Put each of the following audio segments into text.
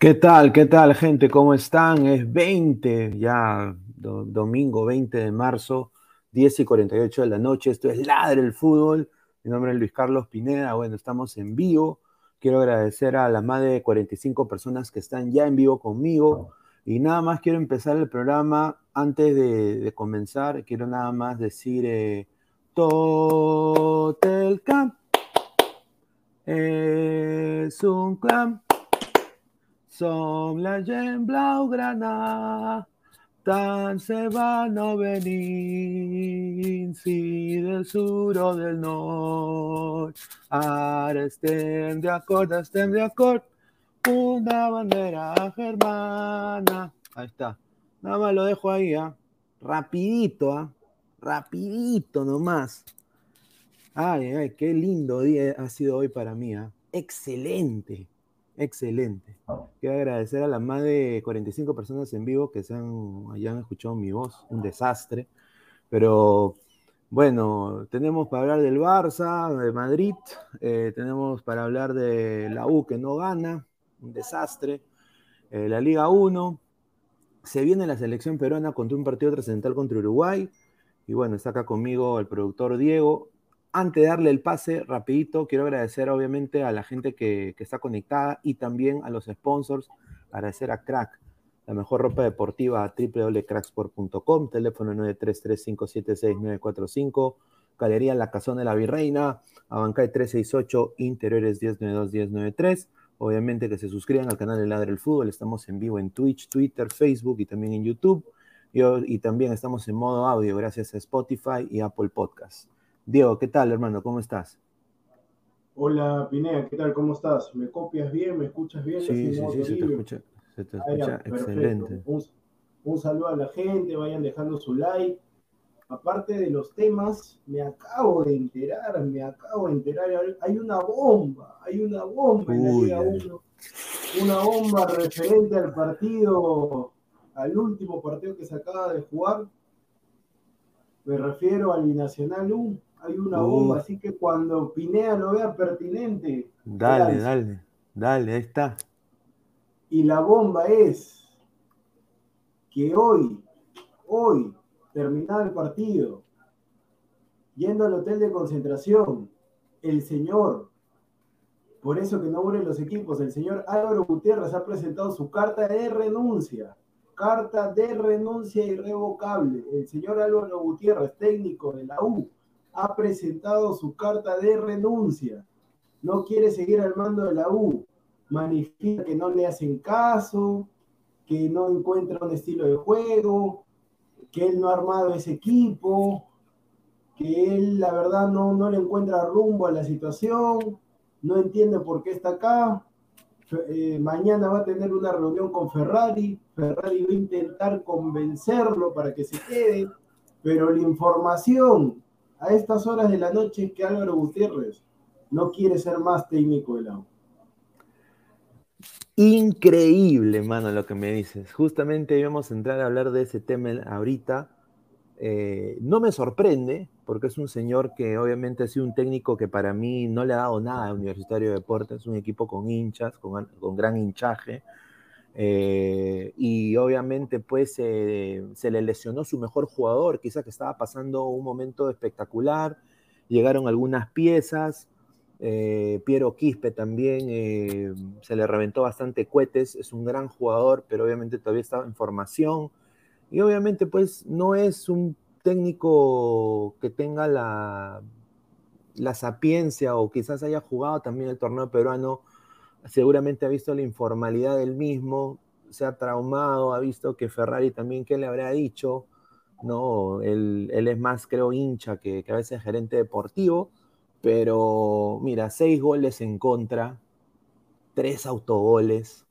¿Qué tal? ¿Qué tal, gente? ¿Cómo están? Es 20, ya domingo 20 de marzo, 10 y 48 de la noche. Esto es Ladre el Fútbol. Mi nombre es Luis Carlos Pineda. Bueno, estamos en vivo. Quiero agradecer a las más de 45 personas que están ya en vivo conmigo. Y nada más quiero empezar el programa. Antes de, comenzar, quiero nada más decir: eh, Totelcam es un clan som gent blaugrana, tant se van no venir, si del sur o del nord. Ara estem d'acord, estem d'acord, una bandera germana. Ahí está. Nada más lo dejo ahí, ¿ah? Rapidito, ¿ah? Rapidito nomás. Ay, ay, qué lindo día ha sido hoy para mí, ¿ah? Excelente. Excelente. Quiero agradecer a las más de 45 personas en vivo que se han, hayan escuchado mi voz, un desastre. Pero bueno, tenemos para hablar del Barça, de Madrid, eh, tenemos para hablar de la U que no gana, un desastre, eh, la Liga 1, se viene la selección peruana contra un partido trascendental contra Uruguay, y bueno, está acá conmigo el productor Diego, antes de darle el pase, rapidito, quiero agradecer obviamente a la gente que, está conectada y también a los sponsors, agradecer a Crack, la mejor ropa deportiva a www.cracksport.com, teléfono 933-576-945, Galería La Cazón de la Virreina, Abancay 368, Interiores 1092-1093. Obviamente que se suscriban al canal de Ladre el Fútbol, estamos en vivo en Twitch, Twitter, Facebook y también en YouTube. Y, y también estamos en modo audio gracias a Spotify y Apple Podcasts. Diego, ¿qué tal, hermano? ¿Cómo estás? Hola, Pinea, ¿qué tal? ¿Cómo estás? ¿Me copias bien? ¿Me escuchas bien? Sí, sí, sí, se te escucha, se te escucha excelente. Un, un, saludo a la gente, vayan dejando su like. Aparte de los temas, me acabo de enterar, me acabo de enterar, hay una bomba, hay una bomba en la Liga 1, una bomba referente al partido, al último partido que se acaba de jugar. Me refiero al Binacional 1 hay una bomba, así que cuando Pinea lo vea pertinente. Dale, dale, dale, ahí está. Y la bomba es que hoy, hoy, terminado el partido, yendo al hotel de concentración, el señor, por eso que no abren los equipos, el señor Álvaro Gutiérrez ha presentado su carta de renuncia. Carta de renuncia irrevocable. El señor Álvaro Gutiérrez, técnico de la U, ha presentado su carta de renuncia. No quiere seguir al mando de la U. Manifiesta que no le hacen caso, que no encuentra un estilo de juego, que él no ha armado ese equipo, que él la verdad no, no le encuentra rumbo a la situación, no entiende por qué está acá. Eh, mañana va a tener una reunión con Ferrari. Ferrari va a intentar convencerlo para que se quede, pero la información a estas horas de la noche que Álvaro Gutiérrez no quiere ser más técnico del agua. Increíble, mano, lo que me dices. Justamente íbamos a entrar a hablar de ese tema ahorita. Eh, no me sorprende, porque es un señor que obviamente ha sido un técnico que para mí no le ha dado nada a Universitario de Deportes, es un equipo con hinchas, con, con gran hinchaje, eh, y obviamente pues se le lesionó su mejor jugador, quizá que estaba pasando un momento espectacular, llegaron algunas piezas, eh, Piero Quispe también eh, se le reventó bastante cohetes, es un gran jugador, pero obviamente todavía está en formación. Y obviamente pues no es un técnico que tenga la, la sapiencia o quizás haya jugado también el torneo peruano seguramente ha visto la informalidad del mismo, se ha traumado, ha visto que Ferrari también, ¿qué le habrá dicho? No, él, es más, creo, hincha que, que, a veces gerente deportivo, pero mira, seis goles en contra, tres autogoles,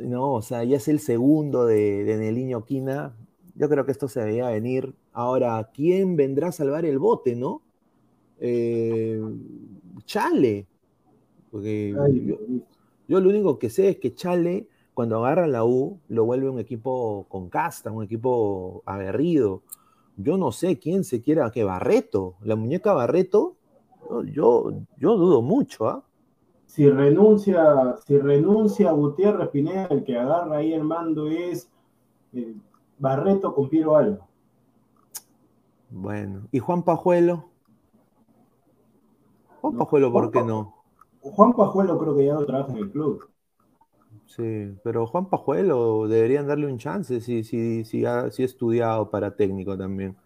no, o sea, ya es el segundo de, de Neliño Quina, yo creo que esto se debía venir. Ahora, ¿quién vendrá a salvar el bote, no? Eh, Chale, porque yo, lo único que sé es que Chale, cuando agarra la U, lo vuelve un equipo con casta, un equipo aguerrido. Yo no sé quién se quiera que Barreto, la muñeca Barreto, yo, yo dudo mucho, ¿ah? Si renuncia, si renuncia Gutiérrez Pineda, el que agarra ahí el mando es eh, Barreto con Piero Alba. Bueno, ¿y Juan Pajuelo? Juan Pajuelo, ¿por qué no? Juan Pajuelo creo que ya no trabaja en el club. Sí, pero Juan Pajuelo deberían darle un chance si, si, si, ha, estudiado para técnico también.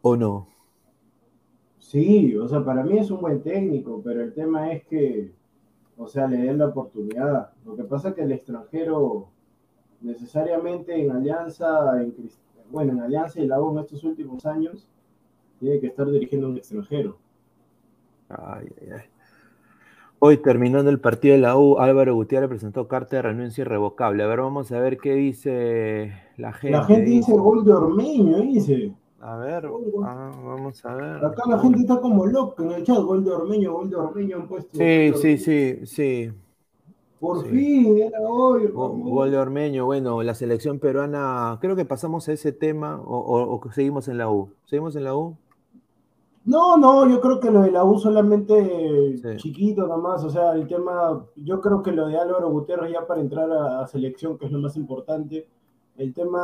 ¿O no? Sí, o sea, para mí es un buen técnico, pero el tema es que, o sea, le den la oportunidad. Lo que pasa es que el extranjero, necesariamente en Alianza, en, bueno, en Alianza y la U en estos últimos años, tiene que estar dirigiendo a un extranjero. Hoy terminando el partido de la U, Álvaro Gutiérrez presentó carta de renuncia irrevocable. A ver, vamos a ver qué dice la gente. La gente dice gol de Ormeño, dice. A ver, ah, vamos a ver. Acá la gente está como loca en el chat, gol de Ormeño, gol de Ormeño han puesto. Sí, sí, sí, sí. Por fin, era hoy. Gol de Ormeño, bueno, la selección peruana, creo que pasamos a ese tema o seguimos en la U. ¿Seguimos en la U? No, no, yo creo que lo de la U solamente chiquito nomás, o sea, el tema, yo creo que lo de Álvaro Gutiérrez ya para entrar a, selección, que es lo más importante, el tema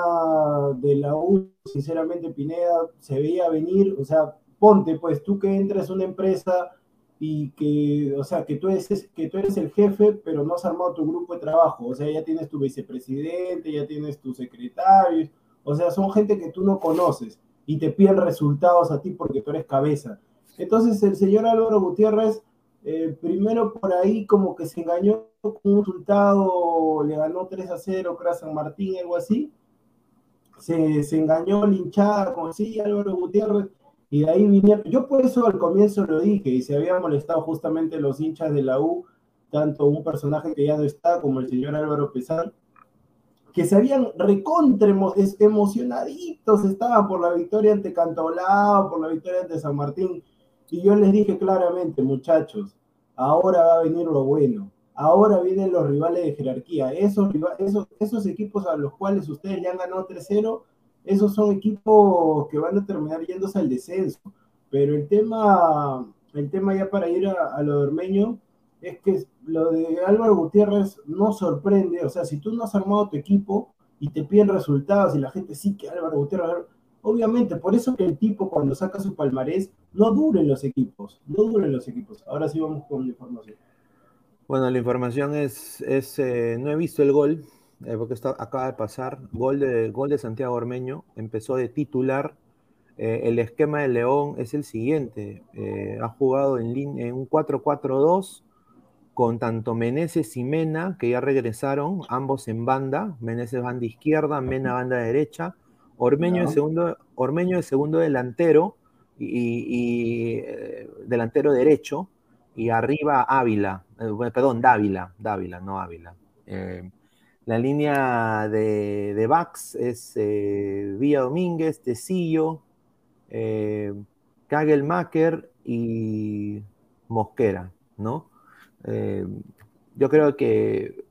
de la U, sinceramente, Pineda, se veía venir, o sea, ponte, pues tú que entras a una empresa y que, o sea, que tú, eres, que tú eres el jefe, pero no has armado tu grupo de trabajo. O sea, ya tienes tu vicepresidente, ya tienes tu secretario. O sea, son gente que tú no conoces y te piden resultados a ti porque tú eres cabeza. Entonces, el señor Álvaro Gutiérrez, eh, primero por ahí como que se engañó con un resultado, le ganó 3 a 0 a San Martín, algo así. Se, se engañó linchada con sí, Álvaro Gutiérrez y de ahí vinieron, yo por eso al comienzo lo dije, y se habían molestado justamente los hinchas de la U, tanto un personaje que ya no está como el señor Álvaro Pesar, que se habían recontra emocionaditos, estaban por la victoria ante Cantolao, por la victoria ante San Martín, y yo les dije claramente, muchachos, ahora va a venir lo bueno, ahora vienen los rivales de jerarquía, esos, esos, esos equipos a los cuales ustedes le han ganado 3-0, esos son equipos que van a terminar yéndose al descenso. Pero el tema, el tema ya para ir a, lo de Ormeño es que lo de Álvaro Gutiérrez no sorprende. O sea, si tú no has armado tu equipo y te piden resultados y la gente sí que Álvaro Gutiérrez, obviamente, por eso que el tipo cuando saca su palmarés no duren los equipos, no duren los equipos. Ahora sí vamos con la información. Bueno, la información es, es eh, no he visto el gol, eh, porque está, acaba de pasar, gol de, gol de Santiago Ormeño, empezó de titular. Eh, el esquema de León es el siguiente, ha jugado en, en un 4-4-2 con tanto Meneses y Mena, que ya regresaron, ambos en banda, Meneses banda izquierda, Mena banda derecha, Ormeño, es segundo, Ormeño segundo delantero y, delantero derecho, y arriba Ávila, perdón, Dávila, Dávila, no Ávila. La línea de, de backs es eh, Villa Domínguez, Tecillo, eh, Kagelmacher y Mosquera, ¿no? Eh, yo creo que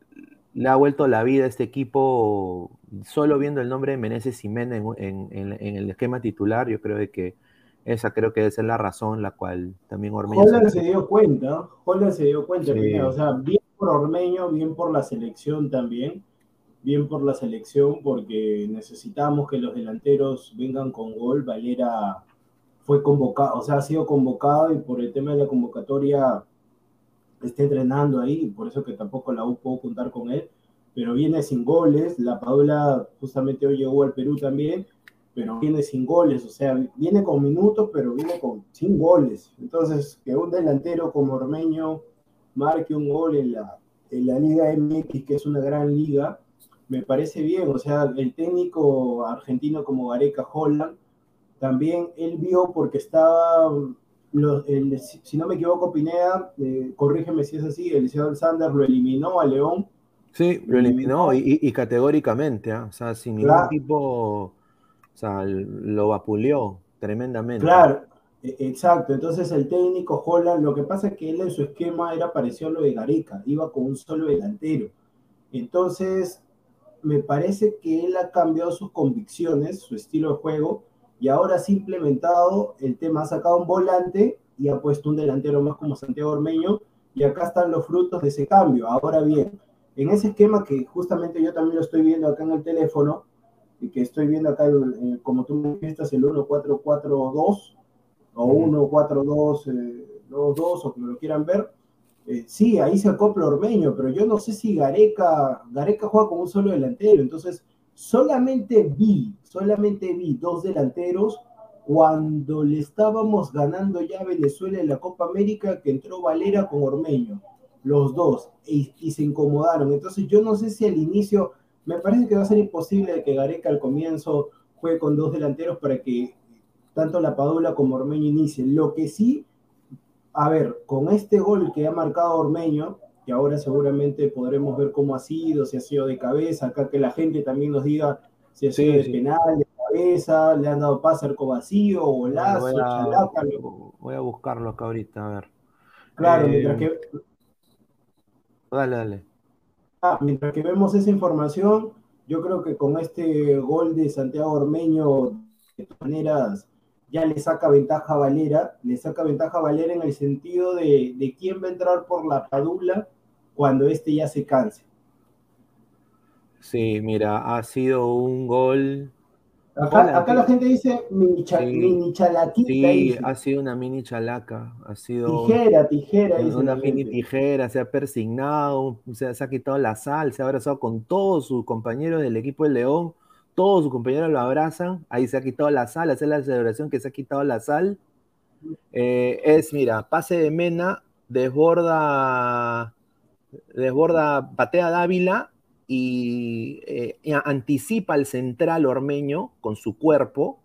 le ha vuelto la vida a este equipo solo viendo el nombre de Meneses y en, en, el esquema titular. Yo creo que esa creo que es la razón la cual también Ormeño. Holland se, dio cuenta, Holland se dio cuenta, o sea, bien por Ormeño, bien por la selección también, bien por la selección porque necesitamos que los delanteros vengan con gol. Valera fue convocado, o sea, ha sido convocado y por el tema de la convocatoria está entrenando ahí, por eso que tampoco la U puedo contar con él, pero viene sin goles. La Paula justamente hoy llegó al Perú también, pero viene sin goles, o sea, viene con minutos, pero viene con sin goles. Entonces, que un delantero como Ormeño marque un gol en la, en la Liga MX, que es una gran liga, me parece bien. O sea, el técnico argentino como Gareca Holland, también él vio porque estaba, si no me equivoco, Pineda, eh, corrígeme si es así, el señor Sanders lo eliminó a León. Sí, lo eliminó y, categóricamente, ¿ah? o sea, sin ningún tipo, o sea, lo vapuleó tremendamente. Claro, e, Exacto, entonces el técnico Holland, lo que pasa es que él en su esquema era parecido a lo de Gareca, iba con un solo delantero. Entonces, me parece que él ha cambiado sus convicciones, su estilo de juego, y ahora ha implementado el tema, ha sacado un volante y ha puesto un delantero más como Santiago Ormeño, y acá están los frutos de ese cambio. Ahora bien, en ese esquema que justamente yo también lo estoy viendo acá en el teléfono, y que estoy viendo acá, como tú me dijiste, el 1-4-4-2, o 1-4-2-2, eh, o como lo quieran ver, eh, sí, ahí se acopla Ormeño, pero yo no sé si Gareca, Gareca juega como un solo delantero, entonces solamente vi, solamente vi dos delanteros cuando le estábamos ganando ya a Venezuela en la Copa América que entró Valera con Ormeño, los dos, y, se incomodaron. Entonces yo no sé si al inicio, me parece que va a ser imposible que Gareca al comienzo juegue con dos delanteros para que tanto la Padula como Ormeño inicien. Lo que sí a ver, con este gol que ha marcado Ormeño, que ahora seguramente podremos ver cómo ha sido, si ha sido de cabeza, acá que la gente también nos diga si ha sido de penal, de cabeza, le han dado pase arco vacío, golazo, voy a, Voy a buscarlo acá ahorita, a ver. Claro, mientras eh, que. Dale, dale. Ah, mientras que vemos esa información, yo creo que con este gol de Santiago Ormeño, de todas maneras, ya le saca ventaja a Valera, le saca ventaja a Valera en el sentido de, quién va a entrar por la padula cuando este ya se canse. Sí, mira, ha sido un gol Acá, la gente dice mini, chalatita. Sí, ha sido una mini chalaca. Ha sido tijera, tijera. Una mini tijera, se ha persignado, se, se, ha quitado la sal, se ha abrazado con todos sus compañeros del equipo de León. Todos sus compañeros lo abrazan. Ahí se ha quitado la sal, hace la celebración que se ha quitado la sal. Eh, es, mira, pase de Mena, desborda, desborda, patea Dávila eh, y anticipa al central ormeño con su cuerpo,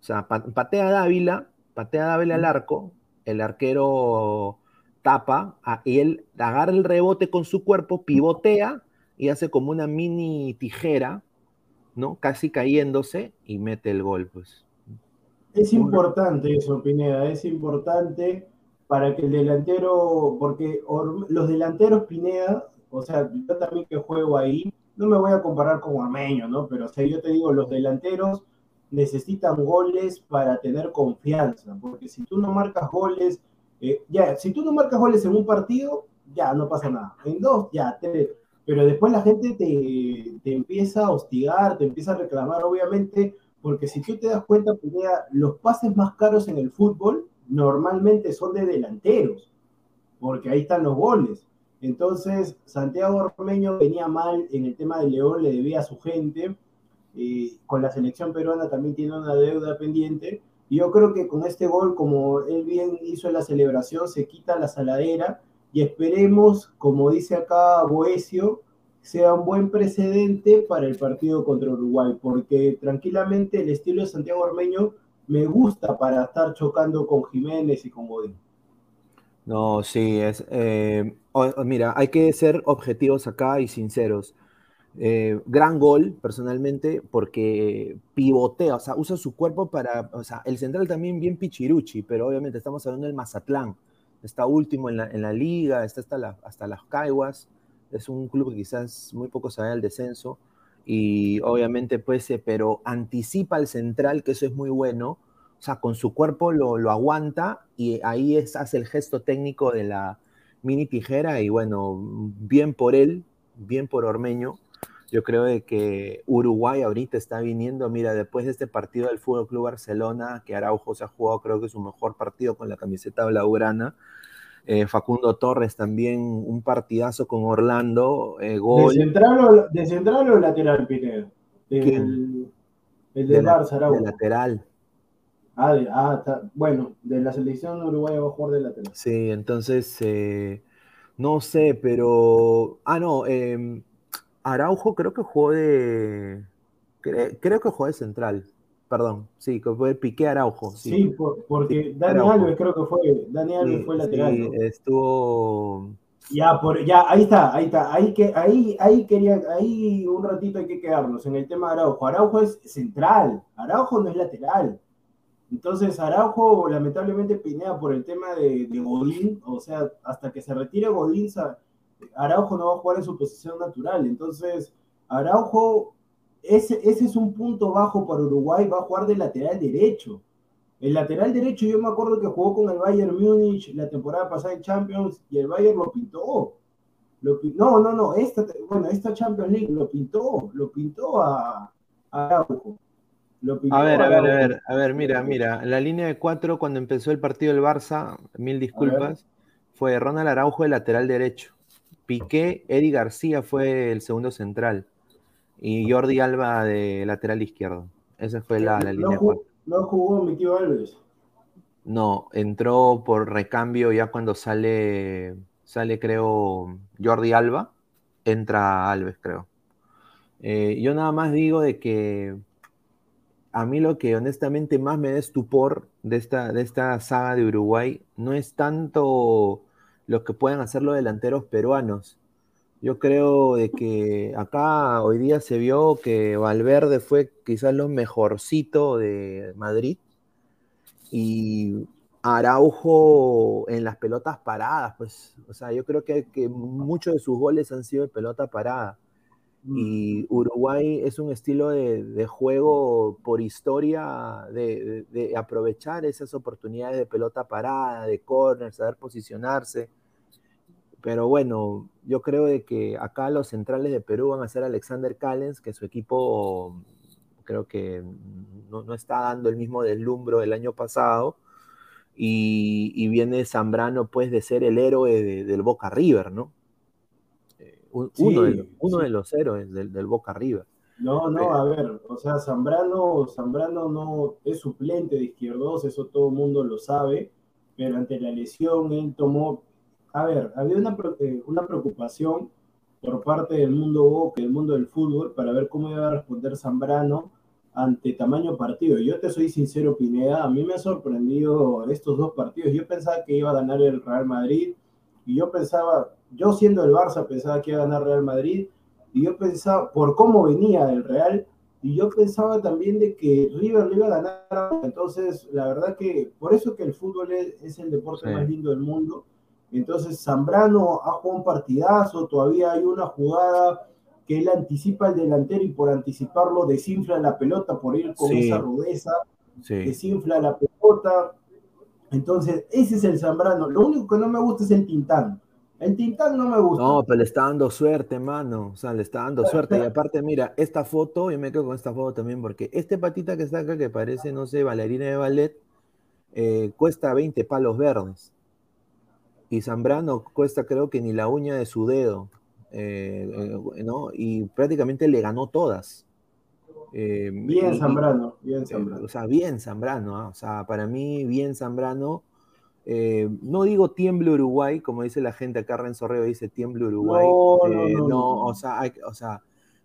o sea, patea Dávila, patea Dávila al arco, el arquero tapa y él agarra el rebote con su cuerpo, pivotea y hace como una mini tijera, ¿no? Casi cayéndose y mete el gol, pues. Es importante eso, Pineda, es importante para que el delantero, porque los delanteros Pineda o sea, yo también que juego ahí, no me voy a comparar con Ormeño, ¿no? Pero, o sea, yo te digo, los delanteros necesitan goles para tener confianza, porque si tú no marcas goles, eh, ya, si tú no marcas goles en un partido, ya no pasa nada. En dos, ya, tres. Pero después la gente te, te empieza a hostigar, te empieza a reclamar, obviamente, porque si tú te das cuenta, los pases más caros en el fútbol normalmente son de delanteros, porque ahí están los goles. Entonces, Santiago Ormeño venía mal en el tema de León, le debía a su gente. Eh, con la selección peruana también tiene una deuda pendiente. Yo creo que con este gol, como él bien hizo en la celebración, se quita la saladera y esperemos, como dice acá Boesio, sea un buen precedente para el partido contra Uruguay, porque tranquilamente el estilo de Santiago Ormeño me gusta para estar chocando con Jiménez y con Godín. No, sí, es. Eh, mira, hay que ser objetivos acá y sinceros. Eh, gran gol, personalmente, porque pivotea, o sea, usa su cuerpo para. O sea, el central también bien pichiruchi, pero obviamente estamos hablando del Mazatlán. Está último en la, liga, está hasta, hasta las Caiguas. Es un club que quizás muy poco se al descenso. Y obviamente, pues, eh, pero anticipa al central, que eso es muy bueno o sea, con su cuerpo lo, aguanta y ahí es, hace el gesto técnico de la mini tijera y bueno, bien por él, bien por Ormeño. Yo creo de que Uruguay ahorita está viniendo, mira, después de este partido del Fútbol Club Barcelona, que Araujo se ha jugado, creo que su mejor partido con la camiseta blaugrana. Eh, Facundo Torres también un partidazo con Orlando. Eh, gol. ¿De, central o, lateral, Pineda? El, el de, Barça, Araujo. De lateral. Ah, ah bueno, de la selección uruguaya va a jugar de lateral. Sí, entonces, eh, no sé, pero. Ah, no, em, Araujo creo que jugó de. creo que jugó de central. Perdón, sí, que fue Piqué Araujo. Sí, porque Dani Alves creo que fue. Dani Alves fue lateral. Sí, estuvo. Ya, por, ya, ahí está, ahí está. Ahí, que, ahí, ahí quería, ahí un ratito hay que quedarnos en el tema de Araujo. Araujo es central, Araujo no es lateral. Entonces Araujo lamentablemente pinea por el tema de, Godín, o sea, hasta que se retire Godín, Araujo no va a jugar en su posición natural. Entonces Araujo, ese, ese es un punto bajo para Uruguay, va a jugar de lateral derecho. El lateral derecho, yo me acuerdo que jugó con el Bayern Múnich la temporada pasada en Champions y el Bayern lo pintó. Lo, no, no, no, esta, bueno, esta Champions League lo pintó, lo pintó a Araujo. A ver, a ver, a ver, a ver, mira, mira, la línea de cuatro cuando empezó el partido del Barça, mil disculpas, fue Ronald Araujo de lateral derecho, Piqué, Eddie García fue el segundo central y Jordi Alba de lateral izquierdo. Esa fue la, línea de cuatro. ¿No jugó mi tío Alves? No, entró por recambio ya cuando sale, sale creo Jordi Alba, entra Alves creo. Eh, yo nada más digo de que a mí lo que honestamente más me da estupor de esta, de esta saga de Uruguay no es tanto lo que puedan hacer los delanteros peruanos. Yo creo de que acá hoy día se vio que Valverde fue quizás lo mejorcito de Madrid y Araujo en las pelotas paradas, pues, o sea, yo creo que, que muchos de sus goles han sido de pelota parada. Y Uruguay es un estilo de, juego por historia de, aprovechar esas oportunidades de pelota parada, de corner, saber posicionarse. Pero bueno, yo creo de que acá los centrales de Perú van a ser Alexander Callens, que su equipo creo que no, está dando el mismo deslumbro del año pasado. Y, viene Zambrano, pues, de ser el héroe del Boca River, ¿no? Eh, uno, de los, uno de los héroes del, del Boca River. No, no, a ver, o sea, Zambrano, Zambrano no es suplente de izquierdos, eso todo el mundo lo sabe, pero ante la lesión él tomó, a ver, había una, eh, una preocupación por parte del mundo Boca, del mundo del fútbol, para ver cómo iba a responder Zambrano ante tamaño partido. Yo te soy sincero, Pineda, a mí me ha sorprendido estos dos partidos. Yo pensaba que iba a ganar el Real Madrid y yo pensaba, yo siendo el Barça pensaba que iba a ganar Real Madrid y yo pensaba, por cómo venía el Real, y yo pensaba también de que River lo iba a ganar. Entonces, la verdad que por eso que el fútbol es, el deporte más lindo del mundo. Entonces, Zambrano ha jugado un partidazo, todavía hay una jugada que él anticipa al delantero y por anticiparlo desinfla la pelota, por ir con esa rudeza, desinfla la pelota. Entonces, ese es el Zambrano. Lo único que no me gusta es el Tintán. El Tintán no me gusta. No, pero le está dando suerte, mano. O sea, le está dando suerte. Y aparte, mira, esta foto, yo me quedo con esta foto también, porque este patita que está acá, que parece, no sé, bailarina de ballet, eh, cuesta 20 palos verdes. Y Zambrano cuesta, creo que ni la uña de su dedo. Eh, eh, ¿no? Y prácticamente le ganó todas. bien Zambrano, bien Zambrano. o sea, bien Zambrano. ¿ah? O sea, para mí, bien Zambrano. Eh, no digo tiemble Uruguay, como dice la gente acá, Renzo Reo dice tiemble Uruguay. Eh, no, no, o, sea, o sea,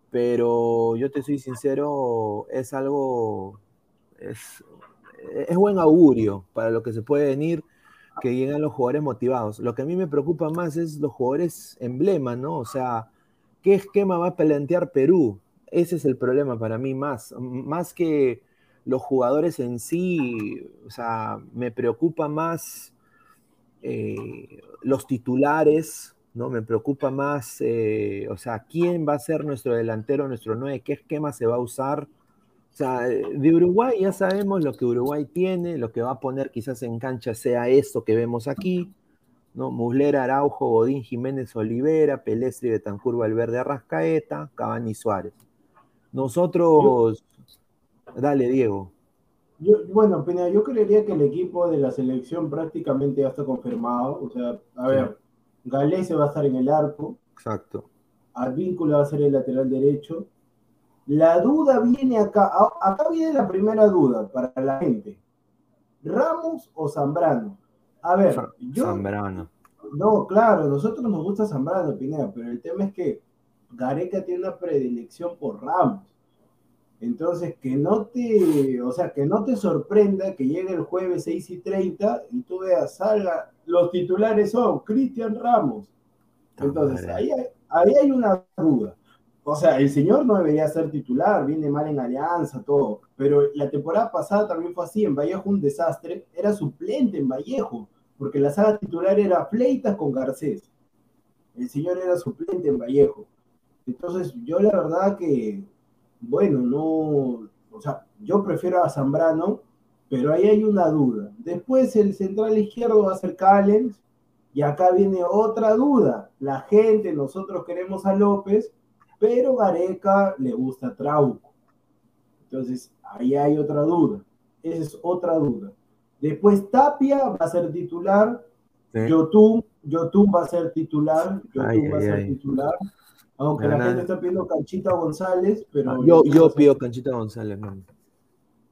pero yo te soy sincero, es algo, es, buen augurio para lo que se puede venir, que lleguen los jugadores motivados. Lo que a mí me preocupa más es los jugadores emblema, ¿no? O sea, ¿qué esquema va a plantear Perú? Ese es el problema para mí más, más que los jugadores en sí, o sea, me preocupa más eh, los titulares, ¿no? Me preocupa más, eh, o sea, quién va a ser nuestro delantero, nuestro 9, qué esquema se va a usar. O sea, de Uruguay ya sabemos lo que Uruguay tiene, lo que va a poner quizás en cancha sea esto que vemos aquí, ¿no? Muslera, Araujo, Godín, Jiménez, Olivera, Pelestri, Betancur, Valverde, Arrascaeta, Cavani, Suárez. Nosotros, dale, Diego bueno, Peña, yo creería que el equipo de la selección prácticamente ya está confirmado. O sea, a ver, Galese va a estar en el arco. Exacto. Advíncula va a ser el lateral derecho. La duda viene acá. Acá viene la primera duda para la gente. ¿Ramos o Zambrano? A ver, yo. Zambrano. No, claro, nosotros nos gusta Zambrano, Pineda, pero el tema es que Gareca tiene una predilección por Ramos. Entonces, que no te, o sea, que no te sorprenda que llegue el jueves 6 y 30 y tú veas, salga, los titulares son Cristian Ramos. Entonces, ahí hay, ahí hay una duda. O sea, el señor no debería ser titular, viene mal en alianza, todo. Pero la temporada pasada también fue así, en Vallejo un desastre, era suplente en Vallejo, porque la saga titular era Fleitas con Garcés. El señor era suplente en Vallejo. Entonces, yo la verdad que bueno, no, o sea, yo prefiero a Zambrano, pero ahí hay una duda. Después el central izquierdo va a ser Callens, y acá viene otra duda. La gente, nosotros queremos a López, pero Gareca le gusta Trauco. Entonces, ahí hay otra duda. Esa es otra duda. Después Tapia va a ser titular. Yotun, Yotun va a ser titular. Yotun va a ser titular. Aunque la gente está pidiendo Canchita González, pero. Ah, yo, yo pido Canchita González, man.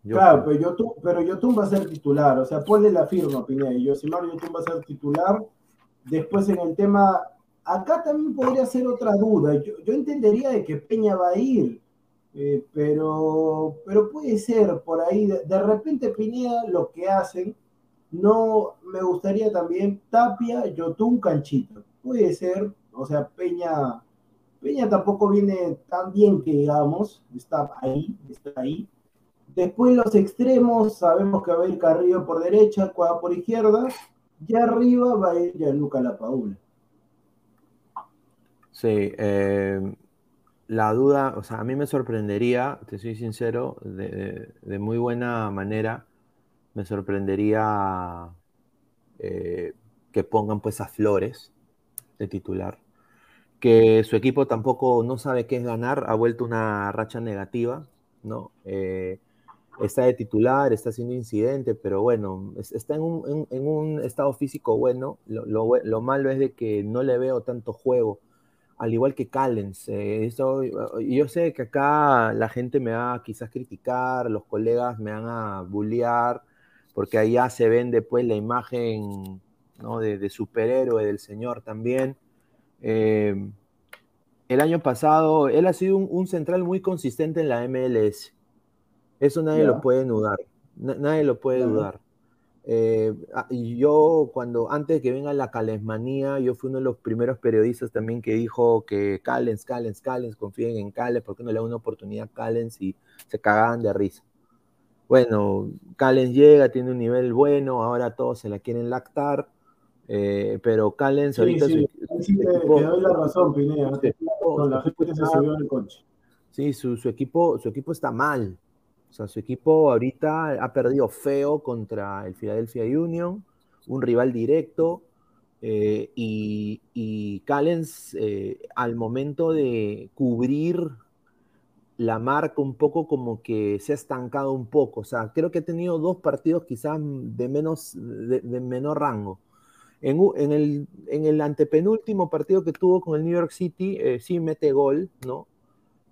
claro, pero Yotun, pero Yotun va a ser titular, o sea, ponle la firma, Pineda. Yosimar Yotun va a ser titular. Después en el tema, acá también podría ser otra duda. Yo, entendería de que Peña va a ir, eh, pero, pero puede ser por ahí. De, repente, Pineda, lo que hacen, no me gustaría también Tapia, Yotun, Canchita. Puede ser, o sea, Peña Peña tampoco viene tan bien que digamos, está ahí, está ahí. Después los extremos, sabemos que va a ir Carrillo por derecha, Cuadra por izquierda, y arriba va a ir Gianluca Lapaula. Sí, eh, la duda, o sea, a mí me sorprendería, te soy sincero, de, muy buena manera, me sorprendería eh, que pongan pues a Flores de titular que su equipo tampoco no sabe qué es ganar, ha vuelto una racha negativa. ¿no? Eh, está de titular, está haciendo incidente, pero bueno, está en un, estado físico bueno. Lo, malo es de que no le veo tanto juego, al igual que Callens. Eh, yo sé que acá la gente me va a quizás criticar, los colegas me van a bullear, porque allá se vende pues la imagen de, superhéroe del señor también. Eh, el año pasado, él ha sido un central muy consistente en la MLS eso nadie lo puede dudar. nadie lo puede dudar. Eh, ah, y yo, cuando antes de que venga la calensmanía, yo fui uno de los primeros periodistas también que dijo que Calens, Calens, Calens, confíen en Calens, porque no le da una oportunidad a Calens y se cagaban de risa. Bueno, Calens llega, tiene un nivel bueno, ahora todos se la quieren lactar, eh, pero Calens ahorita. Sí, sí, te, doy la razón, Pineda. la gente se subió en el coche. Sí, su, su, equipo, su equipo está mal. O sea, su equipo ahorita ha perdido feo contra el Philadelphia Union, un rival directo, eh, y, y, Callens eh, al momento de cubrir la marca un poco como que se ha estancado un poco. O sea, creo que ha tenido dos partidos quizás de, menos, de, menor rango. En, el, en, el, antepenúltimo partido que tuvo con el New York City, eh, sí mete gol, ¿no?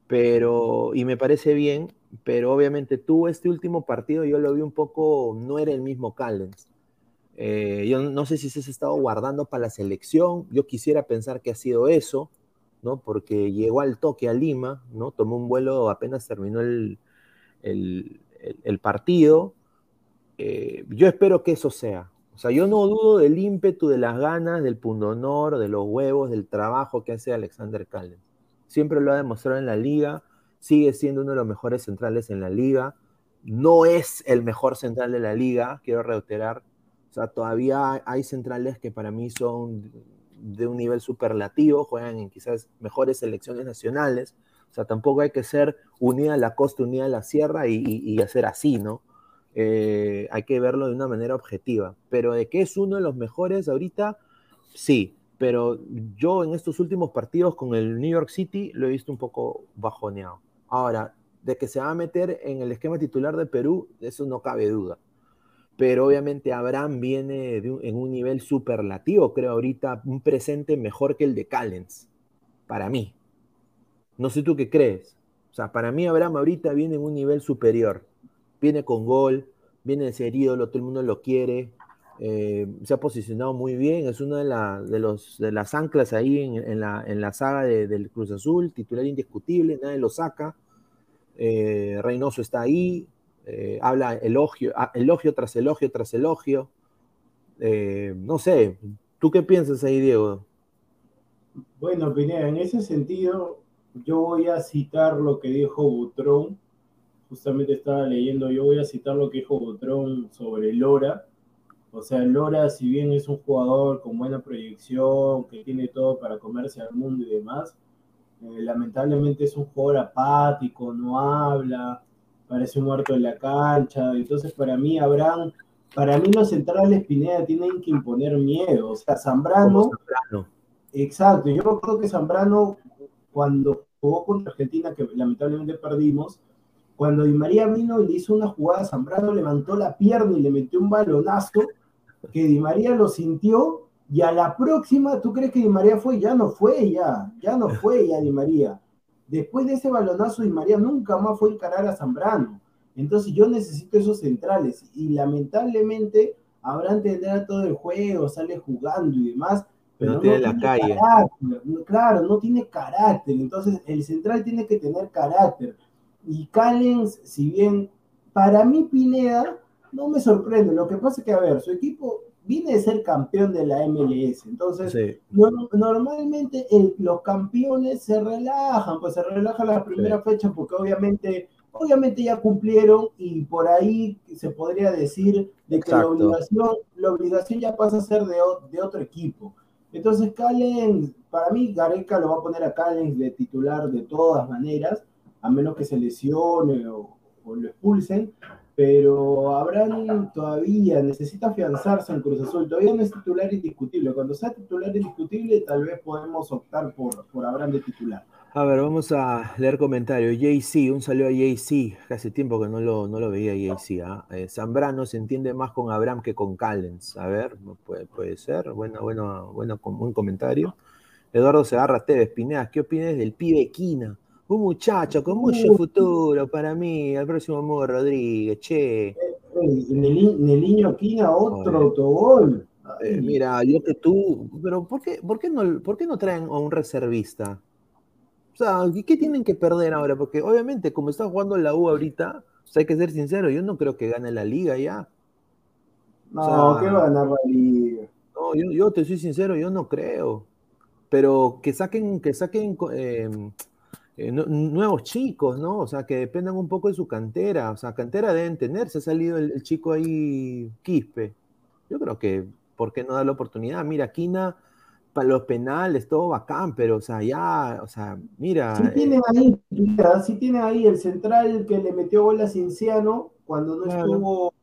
Pero, y me parece bien, pero obviamente tuvo este último partido, yo lo vi un poco, no era el mismo Callens. Eh, yo no sé si se ha estado guardando para la selección, yo quisiera pensar que ha sido eso, ¿no? Porque llegó al toque a Lima, ¿no? Tomó un vuelo apenas terminó el, el, partido. Eh, yo espero que eso sea. O sea, yo no dudo del ímpetu, de las ganas, del pundonor, de los huevos, del trabajo que hace Alexander Callens. Siempre lo ha demostrado en la liga sigue siendo uno de los mejores centrales en la liga. No es el mejor central de la liga, quiero reiterar. O sea, todavía hay centrales que para mí son de un nivel superlativo, juegan en quizás mejores selecciones nacionales. O sea, tampoco hay que ser unida a la costa, unida a la sierra y, hacer así, ¿no? Eh, hay que verlo de una manera objetiva. Pero de que es uno de los mejores ahorita, sí pero yo en estos últimos partidos con el New York City lo he visto un poco bajoneado. Ahora, de que se va a meter en el esquema titular de Perú, eso no cabe duda. Pero obviamente Abraham viene en un nivel superlativo, creo ahorita, un presente mejor que el de Callens, para mí. No sé tú qué crees. O sea, para mí Abraham ahorita viene en un nivel superior. Viene con gol, viene de ser ídolo, todo el mundo lo quiere, eh, se ha posicionado muy bien, es una de, de, los, de las anclas ahí en, la, en la, saga del Cruz Azul, titular indiscutible, nadie lo saca. Eh, Reynoso está ahí, eh, habla elogio, ah, elogio tras elogio tras elogio. no sé, ¿tú qué piensas ahí, Diego? Bueno, Pineda, en ese sentido, yo voy a citar lo que dijo Butrón. Justamente estaba leyendo, yo voy a citar lo que dijo Butrón sobre Lora o sea, Lora, si bien es un jugador con buena proyección, que tiene todo para comerse al mundo y demás, eh, lamentablemente es un jugador apático, no habla, parece muerto en la cancha. Entonces, para mí, Abraham, para mí los centrales Pineda tienen que imponer miedo. O sea, Zambrano. Exacto, yo creo que Zambrano, cuando jugó contra Argentina, que lamentablemente perdimos, cuando Di María vino y le hizo una jugada, Zambrano levantó la pierna y le metió un balonazo que Di María lo sintió y a la próxima, ¿tú crees que Di María fue? Ya no fue, ya, ya no fue ya Di María. Después de ese balonazo, Di María nunca más fue a encarar a Zambrano. Entonces yo necesito esos centrales y lamentablemente Abraham tendrá todo el juego, sale jugando y demás, pero no, tiene la calle. claro, no tiene carácter. Entonces el central tiene que tener carácter. Y Callens, si bien para mí Pineda no me sorprende. Lo que pasa es que, a ver, su equipo viene de ser campeón de la MLS. Entonces, normalmente los campeones se relajan, pues se relajan la primera fecha porque obviamente, obviamente ya cumplieron y por ahí se podría decir de que la obligación, la obligación ya pasa a ser de, de otro equipo. Entonces, Callens, para mí, Gareca lo va a poner a Callens de titular de todas maneras, a menos que se lesione o, o lo expulsen pero Abraham todavía necesita afianzarse en Cruz Azul, todavía no es titular indiscutible. Cuando sea titular indiscutible, tal vez podemos optar por, por Abraham de titular. A ver, vamos a leer comentarios. JC, un saludo a JC. Hace tiempo que no lo, no lo veía JC. ¿ah? Eh, Zambrano se entiende más con Abraham que con Callens. A ver, puede, puede ser. Bueno, bueno, bueno, buen comentario. Eduardo Segarra Tevez, Pineda, ¿qué opinas del pibe Quina? Un muchacho con mucho futuro para mí, al próximo modo Rodríguez, che. El, niño Quina, otro autogol. Eh, mira, yo que tú, pero ¿por qué, por, qué no, ¿por qué no traen a un reservista? O sea, ¿qué tienen que perder ahora? Porque obviamente, como está jugando la U ahorita, hay que ser sincero, yo no creo que gane la liga ya. No, ¿qué va a ganar la liga? No, yo, yo, te soy sincero, yo no creo. Pero que saquen, que saquen em, eh, nuevos chicos, ¿no? O sea, que dependan un poco de su cantera. O sea, cantera deben tener. Se ha salido el chico ahí, Quispe. Yo creo que ¿por qué no dar la oportunidad? Mira, Quina, para los penales, todo bacán, pero, o sea, ya, o sea, mira. Sí tienen ahí, sí tienen ahí el central que le metió gol a Cinciano cuando no estuvo.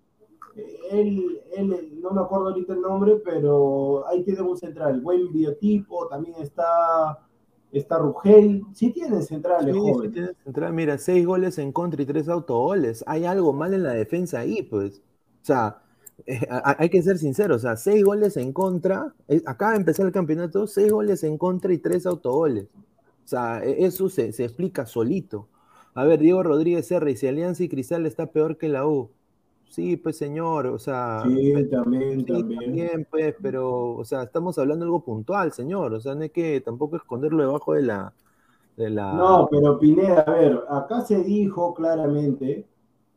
Eh, él, él, no me acuerdo ahorita el nombre, pero ahí tiene un central, buen biotipo, también está está Rugel, sí tiene central, sí, sí tiene central, mira, seis goles en contra y tres autogoles, hay algo mal en la defensa ahí, pues, o sea, eh, hay que ser sinceros, o sea, seis goles en contra, eh, acaba de empezar el campeonato, seis goles en contra y tres autogoles. O sea, e, eso se, explica solito. A ver, Diego Rodríguez R, si Alianza y Cristal está peor que la U. Sí, pues señor, o sea. Sí, también, también. pues, pero, o sea, estamos hablando de algo puntual, señor. O sea, no hay que tampoco esconderlo debajo de la. De la... No, pero Pineda, a ver, acá se dijo claramente,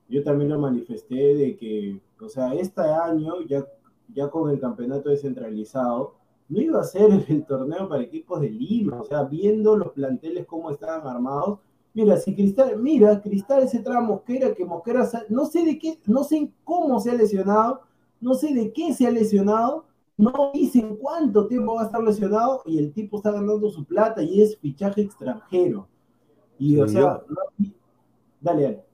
yo también lo manifesté, de que o sea, este año, ya, ya con el campeonato descentralizado, no iba a ser el torneo para equipos de Lima, o sea, viendo los planteles cómo estaban armados. Mira, si Cristal, mira, Cristal se trae a Mosquera, que Mosquera, no sé de qué, no sé cómo se ha lesionado, no sé de qué se ha lesionado, no dicen cuánto tiempo va a estar lesionado y el tipo está ganando su plata y es fichaje extranjero. Y, o sea, dale, dale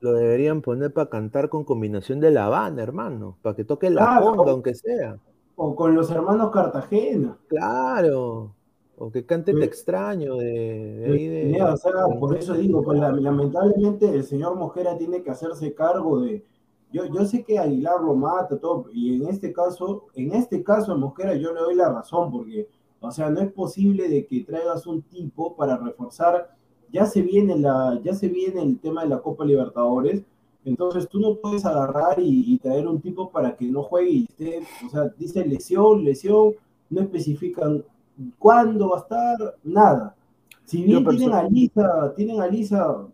lo deberían poner para cantar con combinación de La Habana, hermano, para que toque la conga, aunque sea. O con los hermanos Cartagena. Claro. O que cante Te extraño de, o sea, por eso digo, pues, lamentablemente el señor Mosquera tiene que hacerse cargo de. Yo, yo sé que Aguilar lo mata, todo, y en este caso, en este caso Mosquera yo le doy la razón, porque, o sea, no es posible de que traigas un tipo para reforzar ya se viene la, ya se viene el tema de la Copa Libertadores, entonces tú no puedes agarrar y, traer un tipo para que no juegue y esté, o sea, dice lesión, lesión, no especifican cuándo va a estar, nada. Si bien tienen a Lisa, tienen a Lisa,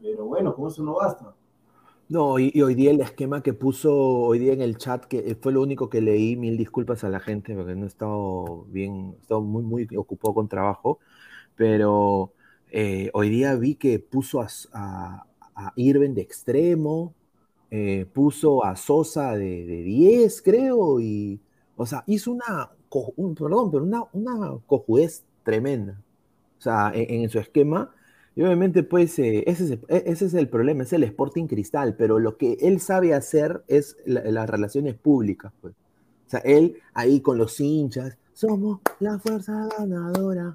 pero bueno, con eso no basta. No, y, hoy día el esquema que puso hoy día en el chat, que fue lo único que leí, mil disculpas a la gente porque no he estado bien, he estado muy, muy ocupado con trabajo, pero eh, hoy día vi que puso a, a, Irving de extremo, eh, puso a Sosa de, 10, creo, y, o sea, hizo una, perdón, pero una, una cojudez tremenda, o sea, en, su esquema. Y obviamente, pues, eh, ese, es e, ese, es el, problema, es el Sporting Cristal, pero lo que él sabe hacer es las relaciones públicas, pues. O sea, él ahí con los hinchas, somos la fuerza ganadora,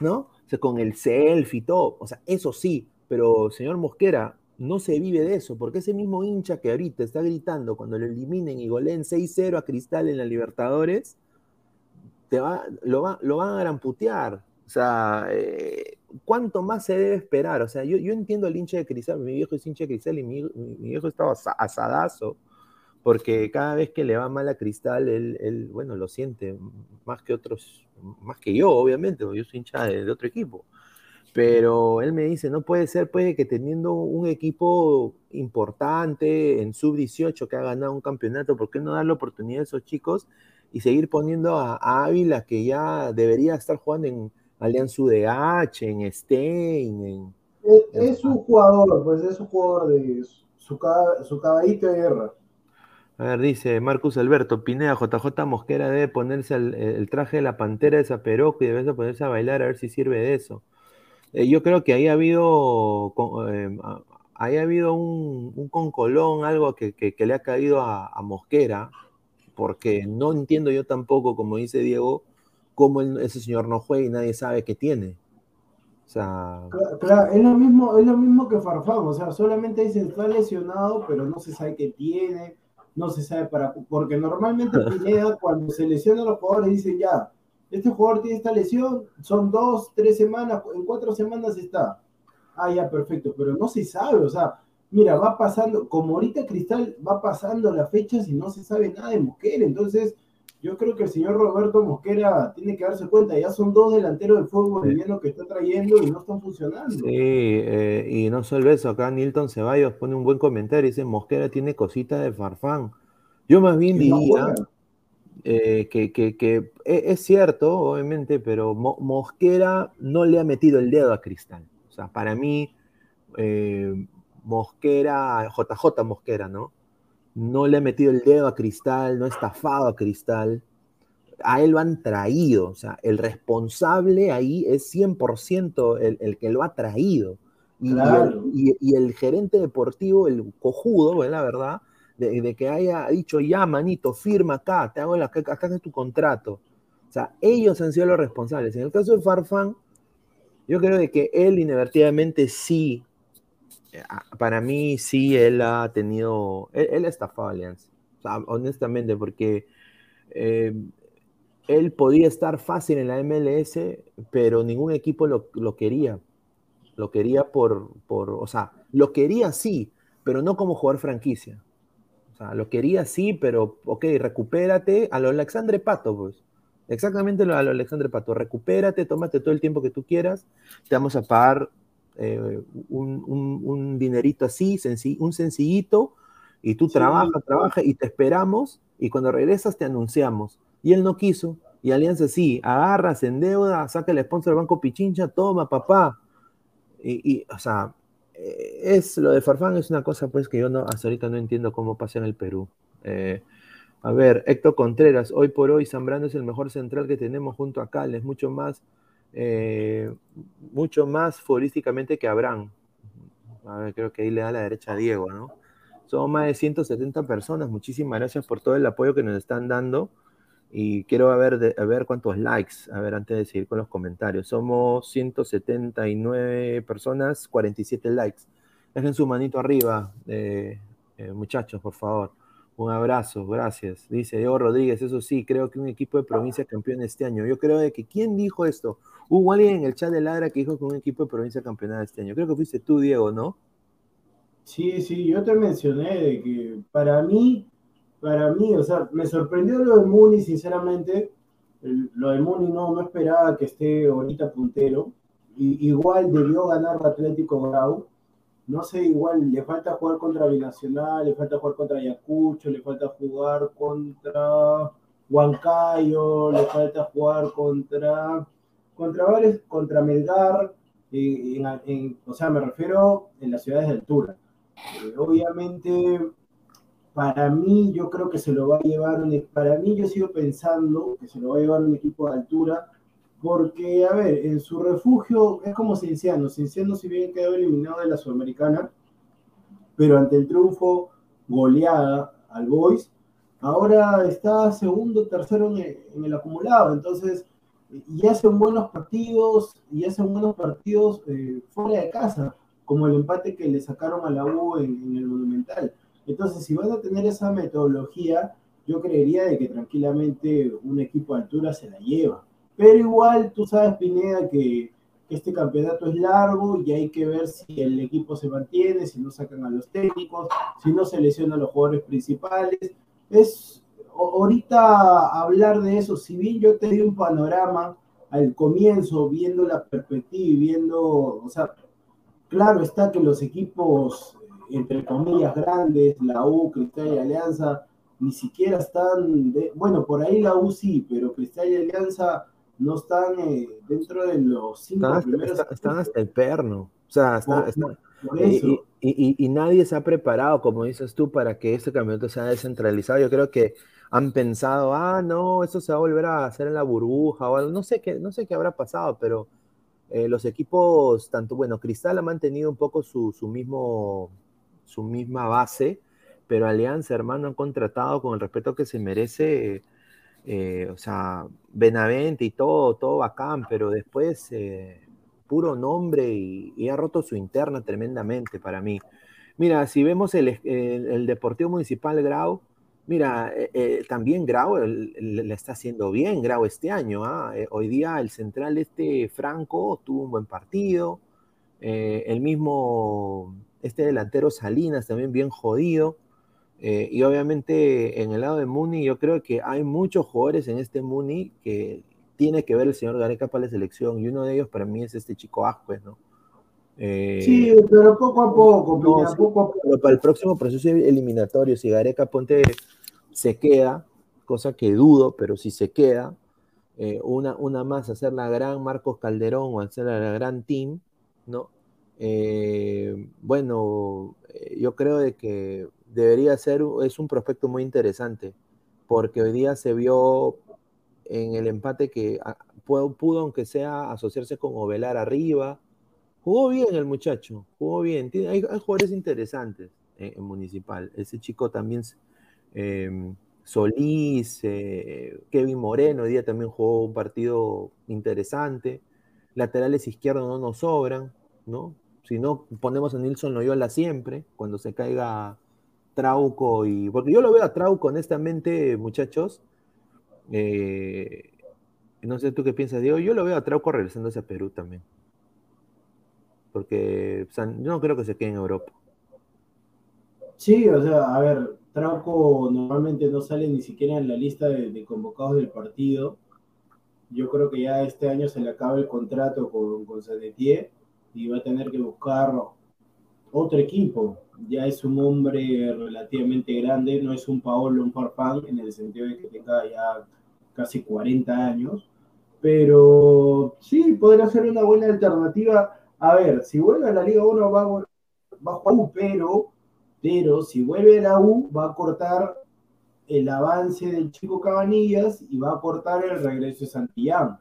¿no? con el selfie y todo, o sea, eso sí, pero señor Mosquera, no se vive de eso, porque ese mismo hincha que ahorita está gritando cuando lo eliminen y goleen 6-0 a Cristal en la Libertadores, te va, lo, va, lo van a gramputear. O sea, eh, ¿cuánto más se debe esperar? O sea, yo, yo entiendo al hincha de Cristal, mi viejo es hincha de Cristal y mi, mi viejo estaba asadazo, porque cada vez que le va mal a Cristal, él, él, bueno, lo siente más que otros más que yo, obviamente, porque yo soy hincha de, otro equipo. Pero él me dice, no puede ser, puede que teniendo un equipo importante en sub-18 que ha ganado un campeonato, ¿por qué no dar la oportunidad a esos chicos y seguir poniendo a, Ávila, que ya debería estar jugando en Alianza UDH, en Stein? En, es, un jugador, pues es un jugador de su, su caballito de guerra. A ver, dice Marcus Alberto, Pineda, JJ Mosquera debe ponerse el, traje de la pantera de Zaperoco y debe ponerse a bailar a ver si sirve de eso. Eh, yo creo que ahí ha habido, eh, ha habido un, un concolón, algo que, le ha caído a, Mosquera, porque no entiendo yo tampoco, como dice Diego, cómo ese señor no juega y nadie sabe qué tiene. O sea... Claro, es, lo mismo, es lo mismo que Farfán, o sea, solamente dicen está lesionado, pero no se sabe qué tiene, no se sabe para... Porque normalmente Pineda, cuando se lesionan los jugadores, dicen ya, este jugador tiene esta lesión, son dos, tres semanas, en cuatro semanas está. Ah, ya, perfecto, pero no se sabe, o sea, mira, va pasando, como ahorita Cristal va pasando las fechas y no se sabe nada de Mosquera, entonces yo creo que el señor Roberto Mosquera tiene que darse cuenta, ya son dos delanteros del fútbol boliviano que está trayendo y no están funcionando. Sí, eh, y no solo eso, acá Nilton Ceballos pone un buen comentario, dice Mosquera tiene cositas de farfán. Yo más bien diría eh, que, e, es cierto, obviamente, pero Mosquera no le ha metido el dedo a Cristal. O sea, para mí, eh, Mosquera, JJ Mosquera, ¿no? no le ha metido el dedo a Cristal, no ha estafado a Cristal. A él lo han traído, o sea, el responsable ahí es 100% el, el que lo ha traído. Y, y, el, gerente deportivo, el cojudo, la verdad, de, que haya dicho, ya, manito, firma acá, te hago la, acá es tu contrato. O sea, ellos han sido los responsables. En el caso de Farfán, yo creo de que él inadvertidamente sí para mí sí, él ha tenido, él, ha estafado a Alianza, honestamente, porque eh, él podía estar fácil en la MLS, pero ningún equipo lo, quería. Lo quería por, por, o sea, lo quería sí, pero no como jugador franquicia. O sea, lo quería sí, pero, ok, recupérate a lo Alexandre Pato, pues. Exactamente a lo Alexandre Pato. Recupérate, tómate todo el tiempo que tú quieras, te vamos a pagar eh, un, dinerito así, un sencillito, y tú trabajas, trabajas y te esperamos, y cuando regresas te anunciamos. Y él no quiso, y Alianza sí, agarra, se endeuda, saca el sponsor del Banco Pichincha, toma, papá. Y, o sea, eh, es lo de Farfán es una cosa pues que yo no, hasta ahorita no entiendo cómo pasa en el Perú. Eh, a ver, Héctor Contreras, hoy por hoy Zambrano es el mejor central que tenemos junto a Cal, es mucho más eh, mucho más futbolísticamente que Abraham. A ver, creo que ahí le da la derecha a Diego, ¿no? Somos más de 170 personas. Muchísimas gracias por todo el apoyo que nos están dando. Y quiero ver, ver cuántos likes, a ver, antes de seguir con los comentarios. Somos 179 personas, 47 likes. Dejen su manito arriba, eh, eh, muchachos, por favor. Un abrazo, gracias. Dice Diego Rodríguez, eso sí, creo que un equipo de provincia campeón este año. Yo creo de que, ¿quién dijo esto? Hubo alguien en el chat de Ladra que dijo que un equipo de provincia campeonada este año. Creo que fuiste tú, Diego, ¿no? Sí, sí, yo te mencioné de que para mí, para mí, o sea, me sorprendió lo de Muni, sinceramente. lo de Muni no, no esperaba que esté ahorita puntero. Y, igual debió ganar Atlético Grau no sé, igual le falta jugar contra Binacional, le falta jugar contra Ayacucho, le falta jugar contra Huancayo, le falta jugar contra contra varios, contra Melgar, eh, o sea, me refiero en las ciudades de altura. Eh, obviamente, para mí, yo creo que se lo va a llevar, para mí yo sigo pensando que se lo va a llevar un equipo de altura, porque, a ver, en su refugio es como Cienciano. Cienciano, si bien quedó eliminado de la Sudamericana, pero ante el triunfo goleada al Boys, ahora está segundo, tercero en el, acumulado. Entonces, y hacen buenos partidos, y hacen buenos partidos eh, fuera de casa, como el empate que le sacaron a la U en, el Monumental. Entonces, si van a tener esa metodología, yo creería de que tranquilamente un equipo de altura se la lleva. Pero igual tú sabes, Pineda, que, este campeonato es largo y hay que ver si el equipo se mantiene, si no sacan a los técnicos, si no se lesionan a los jugadores principales. Es ahorita hablar de eso, si bien yo te di un panorama al comienzo, viendo la perspectiva y viendo, o sea, claro está que los equipos, entre comillas, grandes, la U, Cristal y Alianza, ni siquiera están, de, bueno, por ahí la U sí, pero Cristal y Alianza no están eh, dentro de los cinco están primeros. están hasta el perno. O sea, y, nadie se ha preparado, como dices tú, para que este campeonato sea descentralizado. Yo creo que han pensado, ah, no, eso se va a volver a hacer en la burbuja o. No sé qué, no sé qué habrá pasado, pero eh, los equipos, tanto, bueno, Cristal ha mantenido un poco su, su, mismo, su misma base, pero Alianza, hermano, han contratado con el respeto que se merece eh, o sea, Benavente y todo, todo bacán, pero después, eh, puro nombre y, ha roto su interna tremendamente para mí. Mira, si vemos el, el, Deportivo Municipal Grau, mira, eh, eh, también Grau le está haciendo bien, Grau este año. ¿ah? Eh, hoy día el central este Franco tuvo un buen partido, el mismo, este delantero Salinas también bien jodido. y obviamente en el lado de Muni, yo creo que hay muchos jugadores en este Muni que tiene que ver el señor Gareca para la selección, y uno de ellos para mí es este chico Ascuez, ¿no? Eh, sí, pero poco a poco, poco a poco. Pero para el próximo proceso eliminatorio, si Gareca Ponte se queda, cosa que dudo, pero si se queda, eh, una, una más, hacer la gran Marcos Calderón o hacer la gran team, ¿no? Eh, bueno, yo creo de que debería ser, es un prospecto muy interesante, porque hoy día se vio en el empate que ah, pudo, aunque sea, asociarse con Ovelar arriba. Jugó bien el muchacho, jugó bien. hay, jugadores interesantes en, Municipal. Ese chico también, em, Solís, eh, Kevin Moreno, hoy día también jugó un partido interesante. Laterales izquierdos no nos sobran, ¿no? Si no, ponemos a Nilson Loyola siempre, cuando se caiga Trauco y. Porque yo lo veo a Trauco, honestamente, muchachos eh, no sé tú qué piensas, Diego. Yo lo veo a Trauco regresando a Perú también. Porque yo no creo que se quede en Europa. Sí, o sea, a ver, Trauco normalmente no sale ni siquiera en la lista de, convocados del partido. Yo creo que ya este año se le acaba el contrato con, con Sanetier y va a tener que buscar otro equipo. Ya es un hombre relativamente grande, no es un Paolo, un Farfán, en el sentido de que tenga ya casi 40 años, pero sí, podría ser una buena alternativa. A ver, si vuelve a la Liga 1 va, va a jugar pero, pero si vuelve a la U va a cortar el avance del chico Cabanillas y va a cortar el regreso de Santillán.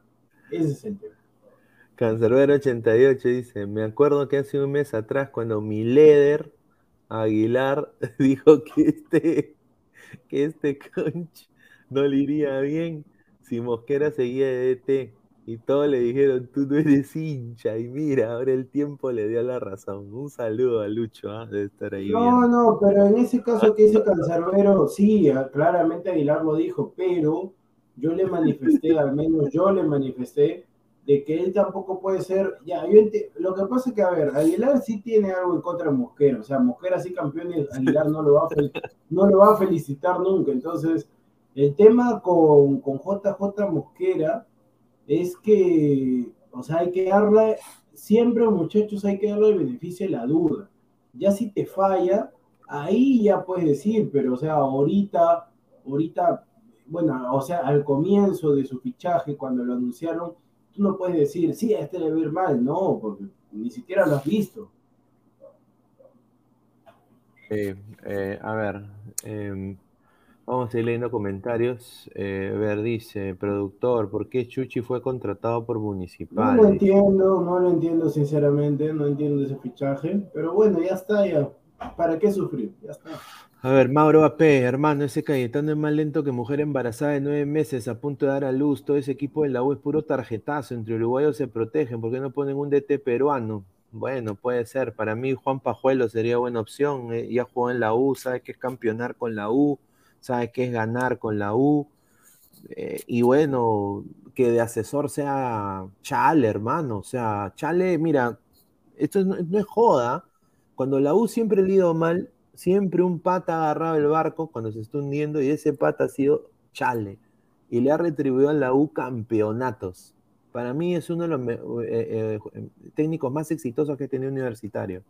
Ese es el tema. Cancerbero 88 dice, me acuerdo que hace un mes atrás cuando mi líder Aguilar dijo que este, que este conch no le iría bien si Mosquera seguía de DT y todos le dijeron, tú no eres hincha. Y mira, ahora el tiempo le dio la razón. Un saludo a Lucho, ¿ah? de estar ahí. No, no, pero en ese caso que hizo Cancerbero, sí, claramente Aguilar lo dijo, pero yo le manifesté, al menos yo le manifesté, de que él tampoco puede ser, ya, yo lo que pasa es que, a ver, Aguilar sí tiene algo en contra de Mosquera, o sea, Mosquera sí campeón y Aguilar no lo va a, no lo va a felicitar nunca, entonces el tema con, con JJ Mosquera es que, o sea, hay que darle, siempre muchachos hay que darle el beneficio de la duda. Ya si te falla, ahí ya puedes decir, pero o sea, ahorita, ahorita, bueno, o sea, al comienzo de su fichaje, cuando lo anunciaron, tú no puedes decir, sí, este debe ir mal, no, porque ni siquiera lo has visto. Eh, a ver, em, Vamos a ir leyendo comentarios. Eh, ver, dice, productor, ¿por qué Chuchi fue contratado por Municipal? No lo entiendo, no lo entiendo sinceramente, no entiendo ese fichaje, pero bueno, ya está, ya. ¿Para qué sufrir? Ya está. A ver, Mauro AP, hermano, ese Cayetano es más lento que mujer embarazada de nueve meses a punto de dar a luz. Todo ese equipo de la U es puro tarjetazo. Entre uruguayos se protegen. ¿Por qué no ponen un DT peruano? Bueno, puede ser. Para mí, Juan Pajuelo sería buena opción. Eh, ya jugó en la U, sabe que es campeonar con la U sabe qué es ganar con la U. Eh, y bueno, que de asesor sea Chale, hermano. O sea, Chale, mira, esto no, es joda. Cuando la U siempre ha ido mal, siempre un pata ha agarrado el barco cuando se está hundiendo y ese pata ha sido Chale. Y le ha retribuido a la U campeonatos. Para mí es uno de los eh, eh, técnicos más exitosos que ha tenido universitario.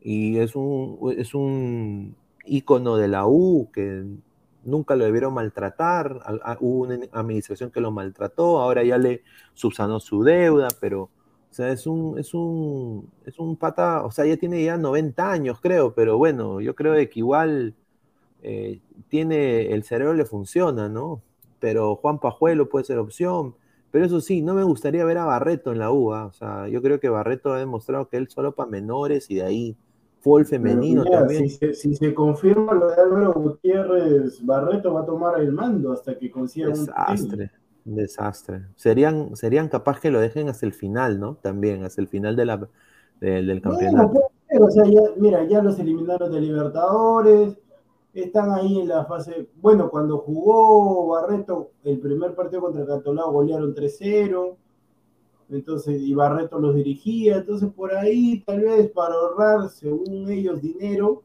Y es un, es un ícono de la U que nunca lo debieron maltratar, hubo una administración que lo maltrató, ahora ya le subsanó su deuda, pero, o sea, es un, es un, es un pata, o sea, ya tiene ya 90 años, creo, pero bueno, yo creo que igual eh, tiene, el cerebro le funciona, ¿no? Pero Juan Pajuelo puede ser opción, pero eso sí, no me gustaría ver a Barreto en la UA, o sea, yo creo que Barreto ha demostrado que él solo para menores y de ahí fue el femenino también. Si se, confirma lo de Álvaro Gutiérrez, Barreto va a tomar el mando hasta que consiga Desastre. Un desastre. Serían, serían capaz que lo dejen hasta el final, ¿no? También, hasta el final de la, del campeonato. o sea, ya, mira, ya los eliminaron de Libertadores, están ahí en la fase. Bueno, cuando jugó Barreto el primer partido contra Catolao golearon 3-0. Entonces, y Barreto los dirigía. Entonces, por ahí, tal vez para ahorrar, según ellos, dinero,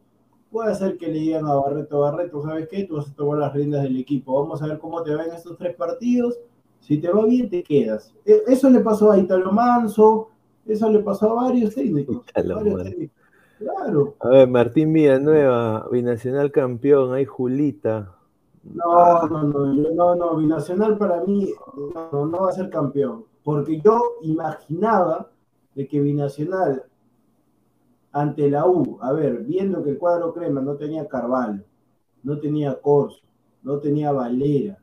puede ser que le digan a Barreto, Barreto, ¿sabes qué? Tú vas a tomar las riendas del equipo. Vamos a ver cómo te van estos tres partidos. Si te va bien, te quedas. E, eso le pasó a Italo Manso, eso le pasó a varios técnicos. Varios técnicos. Claro. A ver, Martín Villanueva, binacional campeón, hay Julita. No, no, no, no, no, binacional para mí no, no va a ser campeón. Porque yo imaginaba de que binacional ante la U, a ver, viendo que el cuadro crema no tenía Carvalho, no tenía Corso, no tenía Valera,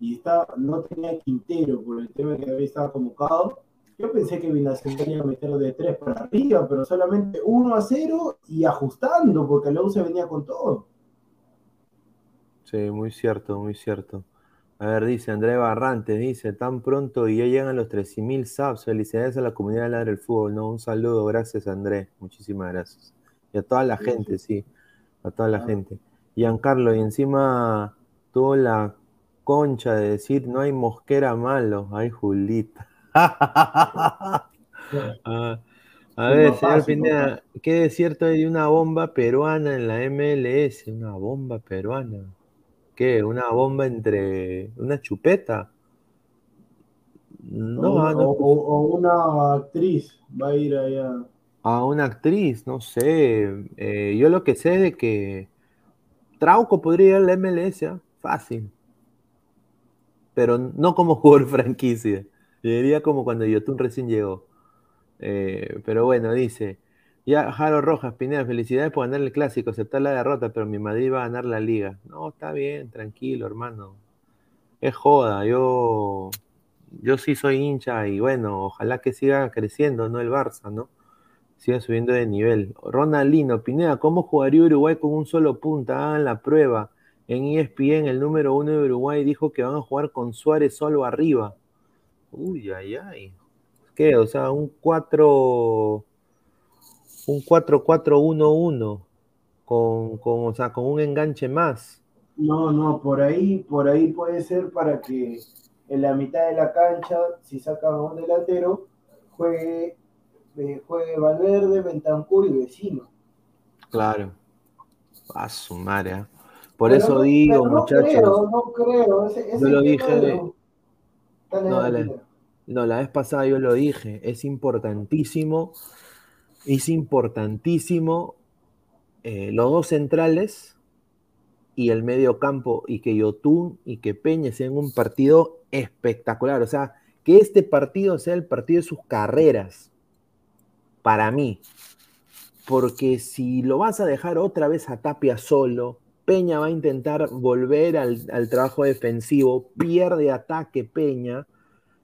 y estaba, no tenía Quintero por el tema que había estado convocado, yo pensé que Binacional iba a meter de 3 para arriba, pero solamente 1 a 0 y ajustando, porque la U se venía con todo. Sí, muy cierto, muy cierto. A ver, dice André Barrante, dice, tan pronto y ya llegan los 13.000 subs. Felicidades a la comunidad de Ladre del Fútbol, ¿no? Un saludo, gracias André, muchísimas gracias. Y a toda la gente, sí, a toda la ah. gente. Giancarlo, y encima tuvo la concha de decir, no hay mosquera malo, hay Julita. Ah, a ver, señor Pineda, ¿qué desierto hay de una bomba peruana en la MLS? Una bomba peruana. ¿Qué? ¿Una bomba entre una chupeta? No, o, no. O, una actriz va a ir allá. A una actriz, no sé. Eh, yo lo que sé es de que Trauco podría ir a la MLS, ¿ah? fácil. Pero no como jugador franquicia. Diría como cuando Yotun recién llegó. Eh, pero bueno, dice. Ya, Jaro Rojas, Pineda, felicidades por ganar el clásico, aceptar la derrota, pero mi Madrid va a ganar la liga. No, está bien, tranquilo, hermano. Es joda, yo, yo sí soy hincha y bueno, ojalá que siga creciendo, ¿no? El Barça, ¿no? Siga subiendo de nivel. Ronaldino, Pineda, ¿cómo jugaría Uruguay con un solo punta? Hagan la prueba. En ESPN, el número uno de Uruguay dijo que van a jugar con Suárez solo arriba. Uy, ay, ay. ¿Qué? O sea, un 4 un 4-4-1-1 con, con, o sea, con un enganche más. No, no, por ahí, por ahí puede ser para que en la mitad de la cancha, si sacan a un delantero, juegue, eh, juegue Valverde, Bentancur y Vecino. Claro. A su madre. ¿eh? Por eso digo, no muchachos. Creo, no creo. Ese, yo lo dije. no, la vez pasada yo lo dije. Es importantísimo es importantísimo eh, los dos centrales y el medio campo y que Yotun y que Peña sean un partido espectacular. O sea, que este partido sea el partido de sus carreras, para mí. Porque si lo vas a dejar otra vez a Tapia solo, Peña va a intentar volver al, al trabajo defensivo, pierde ataque Peña,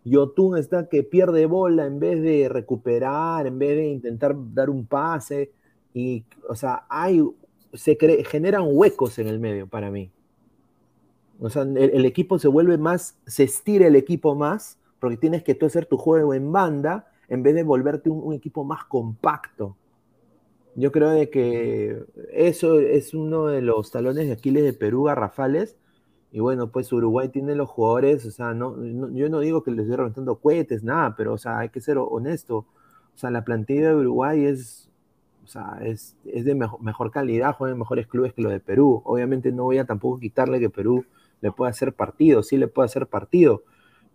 Yotun está que pierde bola en vez de recuperar, en vez de intentar dar un pase. Y, o sea, hay, se generan huecos en el medio para mí. O sea, el, equipo se vuelve más, se estira el equipo más, porque tienes que tú hacer tu juego en banda en vez de volverte un, un equipo más compacto. Yo creo de que eso es uno de los talones de Aquiles de Perú, Garrafales, y bueno, pues Uruguay tiene los jugadores, o sea, no, yo no digo que les estoy reventando cohetes, nada, pero o sea, hay que ser honesto. O sea, la plantilla de Uruguay es, o sea, es, es de mejor, calidad, juegan mejores clubes que los de Perú. Obviamente no voy a tampoco quitarle que Perú le pueda hacer partido, sí le puede hacer partido,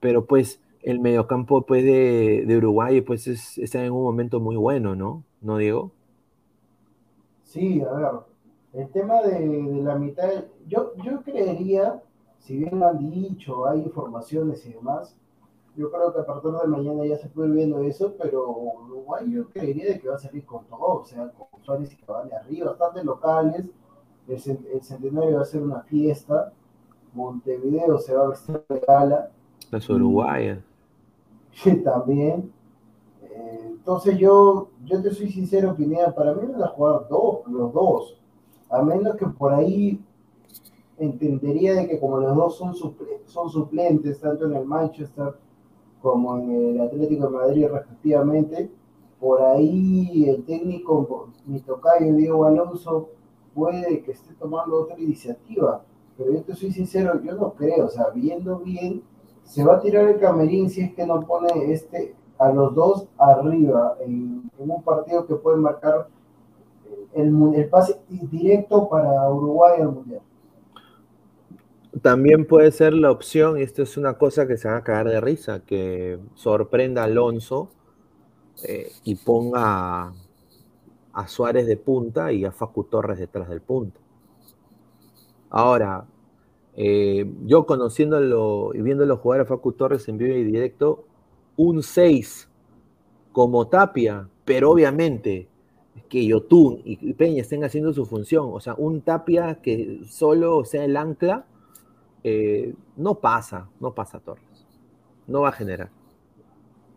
pero pues el mediocampo pues, de, de Uruguay pues es, está en un momento muy bueno, ¿no? ¿No, Diego? Sí, a ver, el tema de, de la mitad, yo, yo creería si bien han dicho, hay informaciones y demás, yo creo que a partir de mañana ya se puede ir viendo eso, pero Uruguay yo creería de que va a salir con todo, o sea, con Suárez y Cavani arriba, bastante locales, el, centenario va a ser una fiesta, Montevideo se va a vestir de gala. Las Uruguayas. También. Eh, entonces yo, yo te soy sincero, Pineda, para mí van a jugar dos, los dos, a menos que por ahí entendería de que como los dos son, son suplentes, tanto en el Manchester como en el Atlético de Madrid respectivamente, por ahí el técnico, mi tocayo Diego Alonso, puede que esté tomando otra iniciativa. Pero yo te soy sincero, yo no creo, o sea, viendo bien, se va a tirar el camerín si es que no pone este a los dos arriba en, un partido que puede marcar el, el pase directo para Uruguay al Mundial. También puede ser la opción, y esto es una cosa que se va a caer de risa, que sorprenda a Alonso eh, y ponga a Suárez de punta y a Facu Torres detrás del punto. Ahora, eh, yo conociéndolo y viéndolo jugar a Facu Torres en vivo y directo, un 6 como Tapia, pero obviamente que Yotun y Peña estén haciendo su función, o sea, un Tapia que solo sea el ancla, eh, no pasa, no pasa Torres, no va a generar.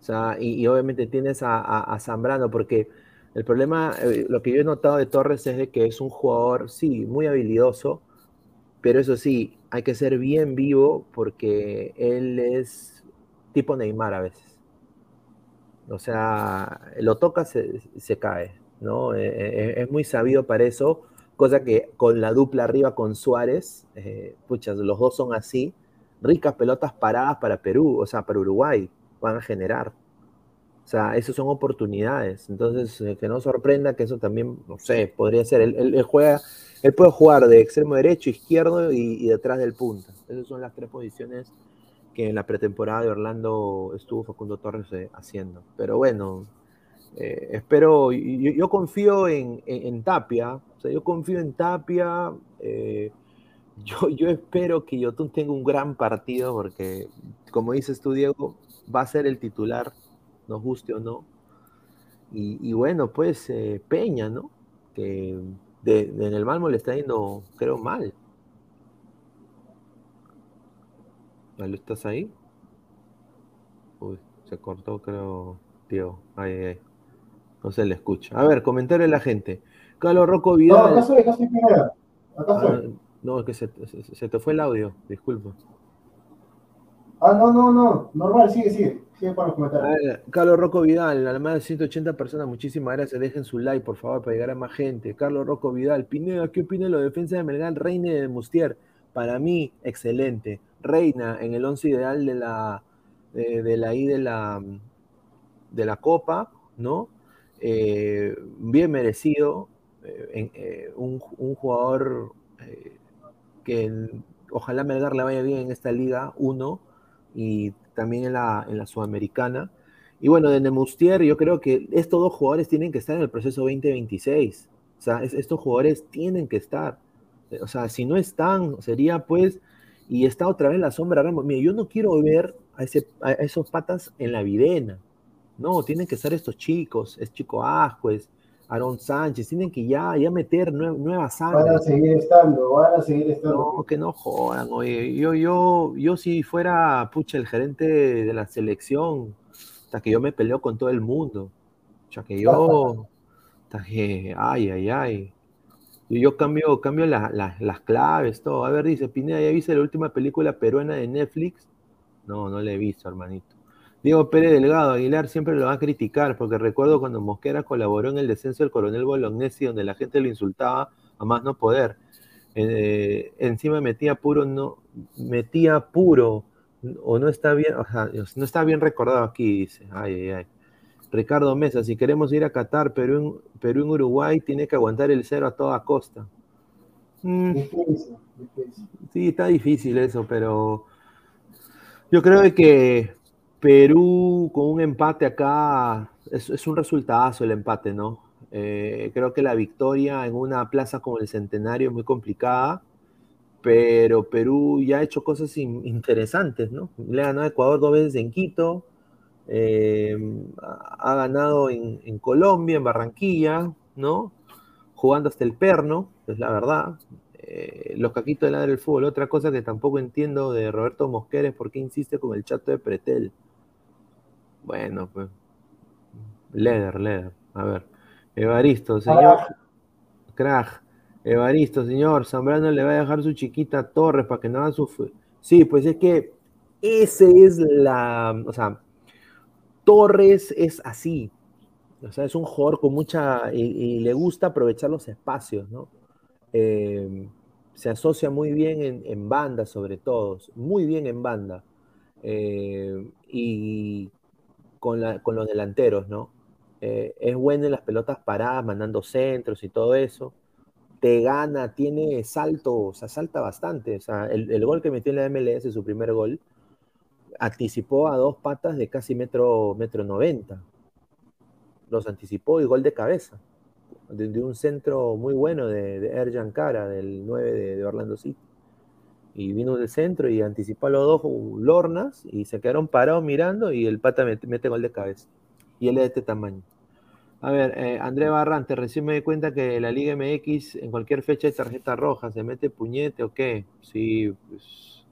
O sea, y, obviamente tienes a, Zambrano, porque el problema, eh, lo que yo he notado de Torres es de que es un jugador, sí, muy habilidoso, pero eso sí, hay que ser bien vivo porque él es tipo Neymar a veces. O sea, lo toca, se, se cae, ¿no? Eh, es muy sabido para eso, cosa que con la dupla arriba con Suárez, eh, los dos son así, ricas pelotas paradas para Perú, o sea, para Uruguay, van a generar. O sea, esas son oportunidades. Entonces, que no sorprenda que eso también, no sé, podría ser. Él, juega, él puede jugar de extremo derecho, izquierdo y, detrás del punta. Esas son las tres posiciones que en la pretemporada de Orlando estuvo Facundo Torres eh, haciendo. Pero bueno, eh, espero, yo, confío en, Tapia, o sea, yo confío en Tapia, eh, yo, yo espero que Yotun tenga un gran partido porque, como dices tú, Diego, va a ser el titular, nos guste o no. Y, bueno, pues Peña, ¿no? Que en el Malmo le está yendo, creo, mal. ¿Estás ahí? Uy, se cortó, creo, tío. Ay, No se le escucha. A ver, comentario de la gente. Carlos Rocco Vidal. No, acá estoy, acá estoy primero. Acá ah, no, es que se, te fue el audio, disculpa. Ah, no, no, no. Normal, sigue, sigue. Sigue para los comentarios. Carlos Rocco Vidal, a más de 180 personas, muchísimas gracias. Dejen su like, por favor, para llegar a más gente. Carlos Rocco Vidal, Pineda, ¿qué opina de la defensa de Melgar, Reine de Mustier? Para mí, excelente reina en el once ideal de la, de, la, de la, de la Copa, ¿no? Eh, bien merecido, eh, eh, un, jugador que ojalá Melgar le vaya bien en esta liga, uno, y también en la, en la Sudamericana. Y bueno, de Nemustier, yo creo que estos dos jugadores tienen que estar en el proceso 2026. O sea, estos jugadores tienen que estar. O sea, si no están, sería pues y está otra vez la sombra Ramos. Mira, yo no quiero ver a, ese, a esos patas en la videna. No, tienen que ser estos chicos, es Chico Ascuez, Aaron Sánchez, tienen que ya, ya meter nuevas sangre. Van a seguir estando, van a seguir estando. No, que no jodan, oye. Yo, yo, yo si fuera, pucha, el gerente de la selección, hasta que yo me peleo con todo el mundo. O sea, que yo, hasta que, ay, ay, ay yo cambio, cambio las claves, todo. A ver, dice, Pineda, ¿ya viste la última película peruana de Netflix? No, no la he visto, hermanito. Diego Pérez Delgado, Aguilar siempre lo va a criticar, porque recuerdo cuando Mosquera colaboró en el descenso del coronel Bolognesi, donde la gente lo insultaba a más no poder. Eh, encima metía puro, no, metía puro, o no está bien, o sea, no está bien recordado aquí, dice. Ay, ay, ay. Ricardo Mesa, si queremos ir a Qatar, Perú en, Perú en Uruguay, tiene que aguantar el cero a toda costa. Mm. Sí, está difícil eso, pero yo creo que Perú con un empate acá es, un resultado el empate, ¿no? Eh, creo que la victoria en una plaza como el Centenario es muy complicada, pero Perú ya ha hecho cosas interesantes, ¿no? Le ganó a Ecuador dos veces en Quito, eh, ha ganado en, Colombia, en Barranquilla, ¿no? Jugando hasta el perno, es la verdad. Eh, los caquitos de la del fútbol. Otra cosa que tampoco entiendo de Roberto Mosquera es por qué insiste con el chato de Pretel. Bueno, pues. Leder, Leder. A ver. Evaristo, señor. Crack. Evaristo, señor, Zambrano le va a dejar su chiquita a Torres para que no haga su... Sí, pues es que ese es la... O sea, Torres es así. O sea, es un jugador con mucha... Y, le gusta aprovechar los espacios, ¿no? Eh, se asocia muy bien en, banda, sobre todo. Muy bien en banda. Eh, y con, con, los delanteros, ¿no? Eh, es bueno en las pelotas paradas, mandando centros y todo eso te gana, tiene salto, o sea, salta bastante. O sea, el, gol que metió en la MLS, su primer gol, anticipó a dos patas de casi metro, metro 90. Los anticipó y gol de cabeza. De, un centro muy bueno de, de Erjan Cara, del 9 de, Orlando City. Y vino del centro y anticipó a los dos Lornas y se quedaron parados mirando y el pata mete, gol de cabeza. Y él es de este tamaño. A ver, eh, André Barrante, recién me di cuenta que la Liga MX en cualquier fecha de tarjeta roja, ¿se mete puñete o qué? Sí, pues,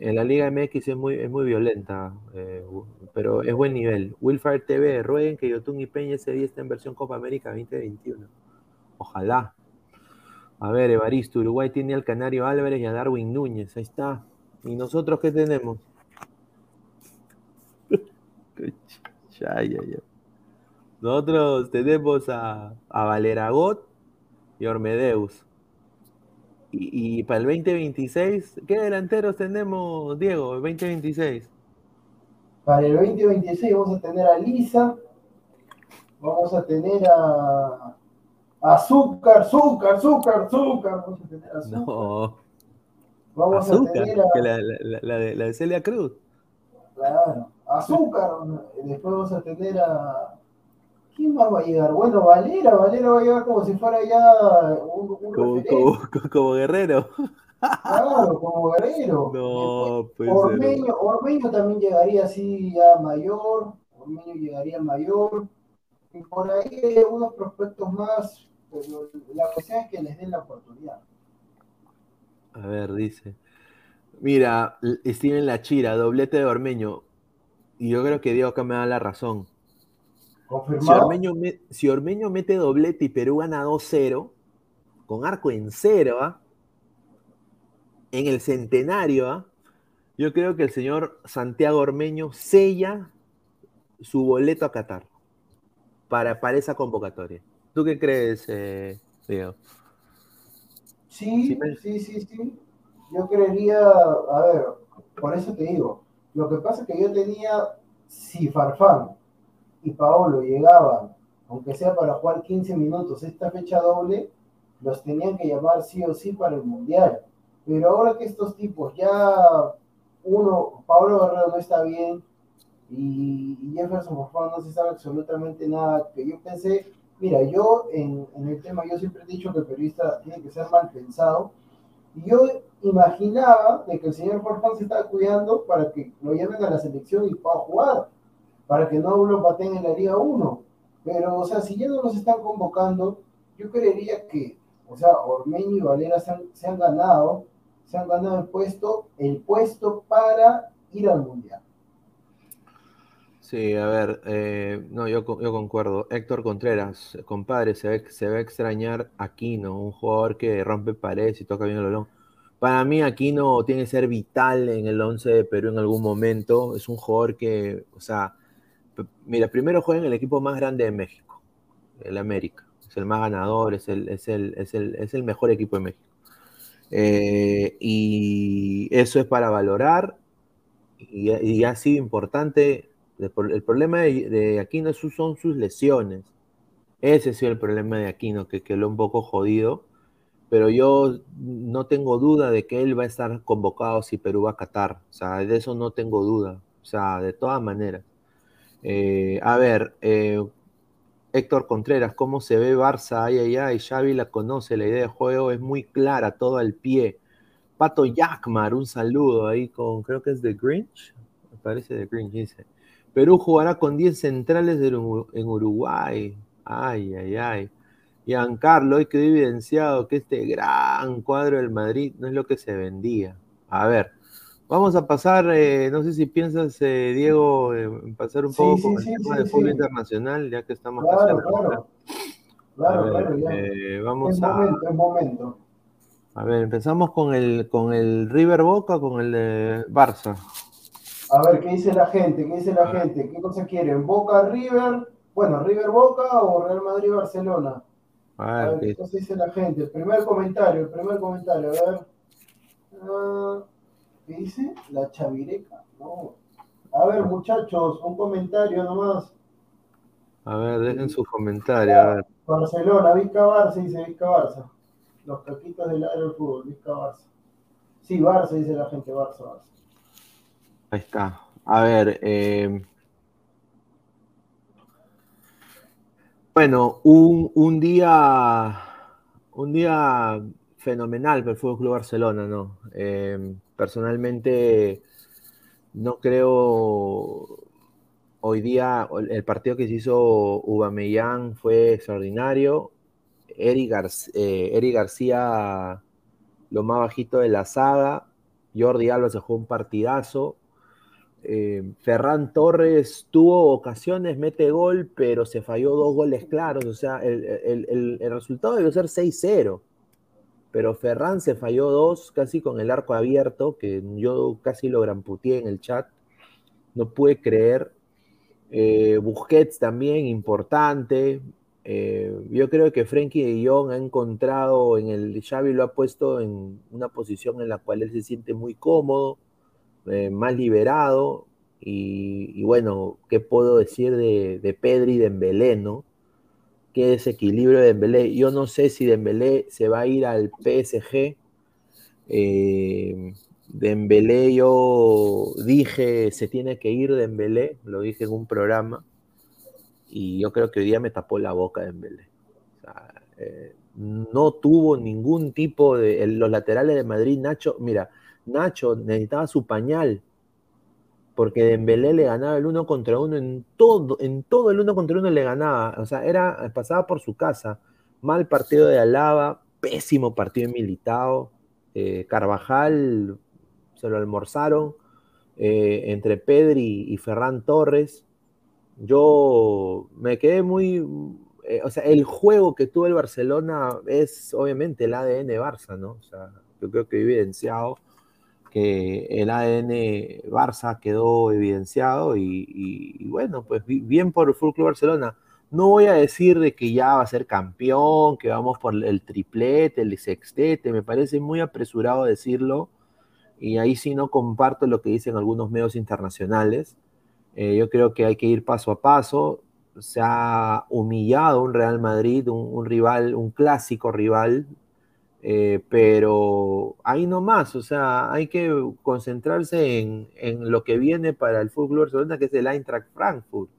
en la Liga MX es muy, es muy violenta, eh, pero es buen nivel. Wilfire TV, rueguen que Yotun y Peña ese día esté en versión Copa América 2021. Ojalá. A ver, Evaristo, Uruguay tiene al Canario Álvarez y a Darwin Núñez, ahí está. ¿Y nosotros qué tenemos? ya, ya, ya. Nosotros tenemos a, a Valeragot y Ormedeus. Y, para el 2026, ¿qué delanteros tenemos, Diego, el 2026? Para el 2026 vamos a tener a Lisa, vamos a tener a Azúcar, Azúcar, Azúcar, Azúcar, vamos a tener Azúcar. No. Vamos a tener a... La, la, de, la de Celia Cruz. Claro, Azúcar. Después vamos a tener a ¿Quién más va a llegar? Bueno, Valera, Valera va a llegar como si fuera ya un, como, como, guerrero. Claro, como guerrero. No, pues. Ormeño, Ormeño también llegaría así ya mayor. Ormeño llegaría mayor. Y por ahí unos prospectos más. Pero la cuestión es que les den la oportunidad. A ver, dice. Mira, Steven Lachira, doblete de Ormeño. Y yo creo que Diego acá me da la razón. Si Ormeño, mete doblete y Perú gana 2-0, con arco en cero, ¿ah? en el centenario, ¿ah? yo creo que el señor Santiago Ormeño sella su boleto a Qatar para, para esa convocatoria. ¿Tú qué crees, eh, Diego? Sí, sí, sí, sí. Yo creería, a ver, por eso te digo, lo que pasa es que yo tenía, si Farfán y Paolo llegaban, aunque sea para jugar 15 minutos esta fecha doble, los tenían que llamar sí o sí para el Mundial. Pero ahora que estos tipos ya, uno, Paolo Guerrero no está bien y, Jefferson favor no se sabe absolutamente nada, que yo pensé, mira, yo en, el tema, yo siempre he dicho que el periodista tiene que ser mal pensado, y yo imaginaba de que el señor Forfán se estaba cuidando para que lo llamen a la selección y pueda jugar para que no lo pateen en la Liga 1. Pero, o sea, si ya no los están convocando, yo creería que, o sea, Ormeño y Valera se han, ganado, se han ganado el puesto, el puesto para ir al Mundial. Sí, a ver, eh, no, yo, yo concuerdo. Héctor Contreras, compadre, se, ve, se va a extrañar Aquino, un jugador que rompe paredes y toca bien el balón. Para mí, Aquino tiene que ser vital en el 11 de Perú en algún momento. Es un jugador que, o sea, Mira, primero juega en el equipo más grande de México, el América. Es el más ganador, es el, es el, es el, es el mejor equipo de México. Eh, y eso es para valorar y, ha sido importante. El problema de, Aquino son sus lesiones. Ese ha sido el problema de Aquino, que quedó un poco jodido. Pero yo no tengo duda de que él va a estar convocado si Perú va a Qatar. O sea, de eso no tengo duda. O sea, de todas maneras. Eh, a ver, eh, Héctor Contreras, ¿cómo se ve Barça? Ay, ay, ay, Xavi la conoce, la idea de juego es muy clara, todo al pie. Pato Yakmar, un saludo ahí con, creo que es de Grinch, me parece de Grinch, dice. Perú jugará con 10 centrales en Uruguay. Ay, ay, ay. Giancarlo, hoy quedó evidenciado que este gran cuadro del Madrid no es lo que se vendía. A ver, Vamos a pasar, eh, no sé si piensas, eh, Diego, pasar un poco con el tema de fútbol internacional, ya que estamos claro, claro. Claro, claro, ya. Eh, vamos es a. momento, es momento. A ver, empezamos con el, con el River Boca, con el de Barça. A ver, ¿qué dice la gente? ¿Qué dice la gente? ¿Qué cosa quieren? ¿Boca River? Bueno, River Boca o Real Madrid Barcelona. A A ver, ¿qué- ¿qué cosa dice la gente? El primer comentario, el primer comentario, a ver. Ah, ¿Qué dice? La chavireca. No. A ver, muchachos, un comentario nomás. a ver, dejen su comentario. A ver. Barcelona, Vizca Barça, dice Vizca Barça. Los caquitos del área del fútbol, Vizca Barça. Sí, Barça, dice la gente, Barça, Barça. Ahí está. A ver, eh, bueno, un, un día, un día fenomenal para el Fútbol Club Barcelona, ¿no? Eh, personalmente, no creo hoy día el partido que se hizo Ubameyang fue extraordinario. Eric, eh, Eric García, lo más bajito de la saga. Jordi Alba se jugó un partidazo. Eh, Ferran Torres tuvo ocasiones, mete gol, pero se falló dos goles claros. O sea, el, el- el- resultado debió ser 6-0. Pero Ferran se falló dos, casi con el arco abierto, que yo casi lo gramputeé en el chat. No pude creer. Eh, Busquets también, importante. Eh, yo creo que Frenkie de Jong ha encontrado en el Xavi lo ha puesto en una posición en la cual él se siente muy cómodo, eh, más liberado. Y, bueno, ¿qué puedo decir de, de Pedri y Dembélé, no? Qué desequilibrio de Dembélé. Yo no sé si Dembélé se va a ir al PSG. Eh, Dembélé, yo dije, se tiene que ir Dembélé, lo dije en un programa, y yo creo que hoy día me tapó la boca Dembélé. O eh, no tuvo ningún tipo de... en los laterales de Madrid, Nacho, mira, Nacho necesitaba su pañal, porque Dembélé le ganaba el uno contra uno en todo, en todo el uno contra uno le ganaba, o sea, era, pasaba por su casa. Mal partido de Alaba, pésimo partido de Militao, eh, Carvajal se lo almorzaron, eh, entre Pedri y Ferran Torres. Yo me quedé muy, eh, o sea, el juego que tuvo el Barcelona es obviamente el ADN Barça, ¿no? O sea, yo creo que evidenciado que el ADN Barça quedó evidenciado y, bueno, pues bi- bien por el Fútbol Club Barcelona. No voy a decir de que ya va a ser campeón, que vamos por el triplete, el sextete, me parece muy apresurado decirlo y ahí sí no comparto lo que dicen algunos medios internacionales. Eh, yo creo que hay que ir paso a paso. Se ha humillado un Real Madrid, un rival, un clásico rival, eh, pero ahí nomás, o sea, hay que concentrarse en, en lo que viene para el Fútbol Barcelona, que es el Eintracht Frankfurt,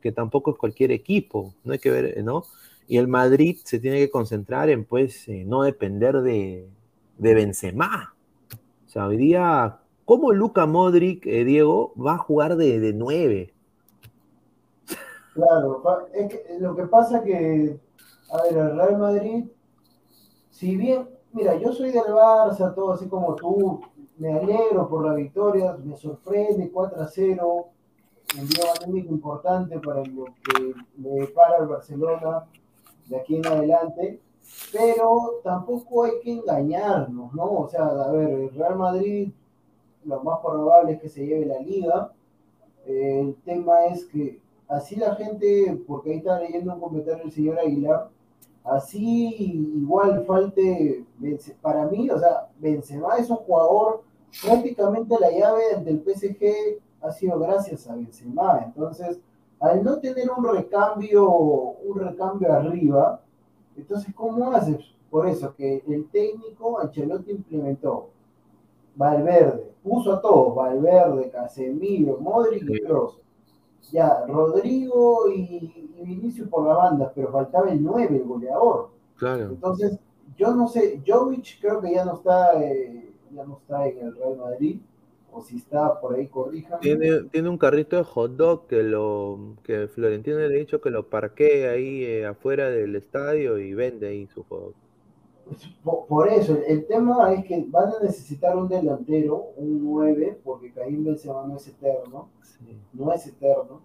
que tampoco es cualquier equipo, no hay que ver, ¿no? Y el Madrid se tiene que concentrar en, pues, eh, no depender de, de Benzema. O sea, hoy día, ¿cómo Luka Modric, eh, Diego, va a jugar de, de 9? Claro, es que lo que pasa que, a ver, el Real Madrid, si bien, mira, yo soy del Barça, todo así como tú, me alegro por la victoria, me sorprende 4 a 0, un día anímico importante para lo que me depara el Barcelona de aquí en adelante, pero tampoco hay que engañarnos, ¿no? O sea, a ver, el Real Madrid, lo más probable es que se lleve la liga. El tema es que así la gente, porque ahí está leyendo un comentario del señor Aguilar, así igual falte, para mí, o sea, Benzema es un jugador, prácticamente la llave del PSG ha sido gracias a Benzema, entonces, al no tener un recambio, un recambio arriba, entonces, ¿cómo haces? Por eso que el técnico Ancelotti implementó Valverde, puso a todos, Valverde, Casemiro, Modric y. Kroos. Ya, Rodrigo y, y Vinicius por la banda, pero faltaba el 9, el goleador. Claro. Entonces, yo no sé, Jovic creo que ya no está, eh, ya no está en el Real Madrid, o si está por ahí, corríjame. Tiene, tiene un carrito de hot dog que lo que Florentino le ha dicho que lo parquee ahí eh, afuera del estadio y vende ahí su hot dog. Por, eso, el, tema es que van a necesitar un delantero, un 9, porque Karim Benzema no es eterno. Sí. no es eterno.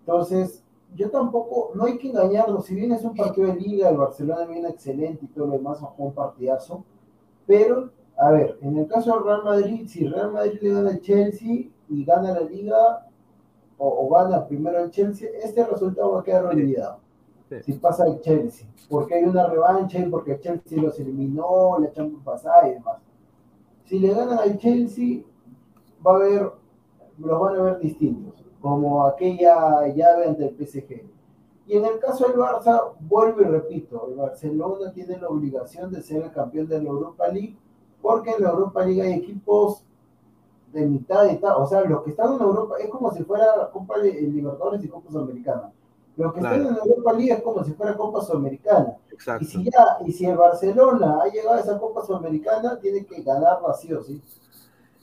Entonces, yo tampoco, no hay que engañarlo, si bien es un partido de liga, el Barcelona viene excelente y todo lo demás, fue un partidazo, pero, a ver, en el caso del Real Madrid, si Real Madrid le gana al Chelsea y gana la liga, o, gana primero el Chelsea, este resultado va a quedar olvidado. Si pasa el Chelsea, porque hay una revancha y porque el Chelsea los eliminó, la Champions pasada y demás. Si le ganan al Chelsea, va a haber, los van a ver distintos como aquella llave ante el PSG. Y en el caso del Barça, vuelvo y repito, el Barcelona tiene la obligación de ser el campeón de la Europa League, porque en la Europa League hay equipos de mitad y tal, o sea, los que están en Europa, es como si fuera Copa de Libertadores y Copa Sudamericana. Los que están en la Europa League es como si fuera Copa Sudamericana. Y si ya, y si el Barcelona ha llegado a esa Copa Sudamericana, tiene que ganarla sí o sí.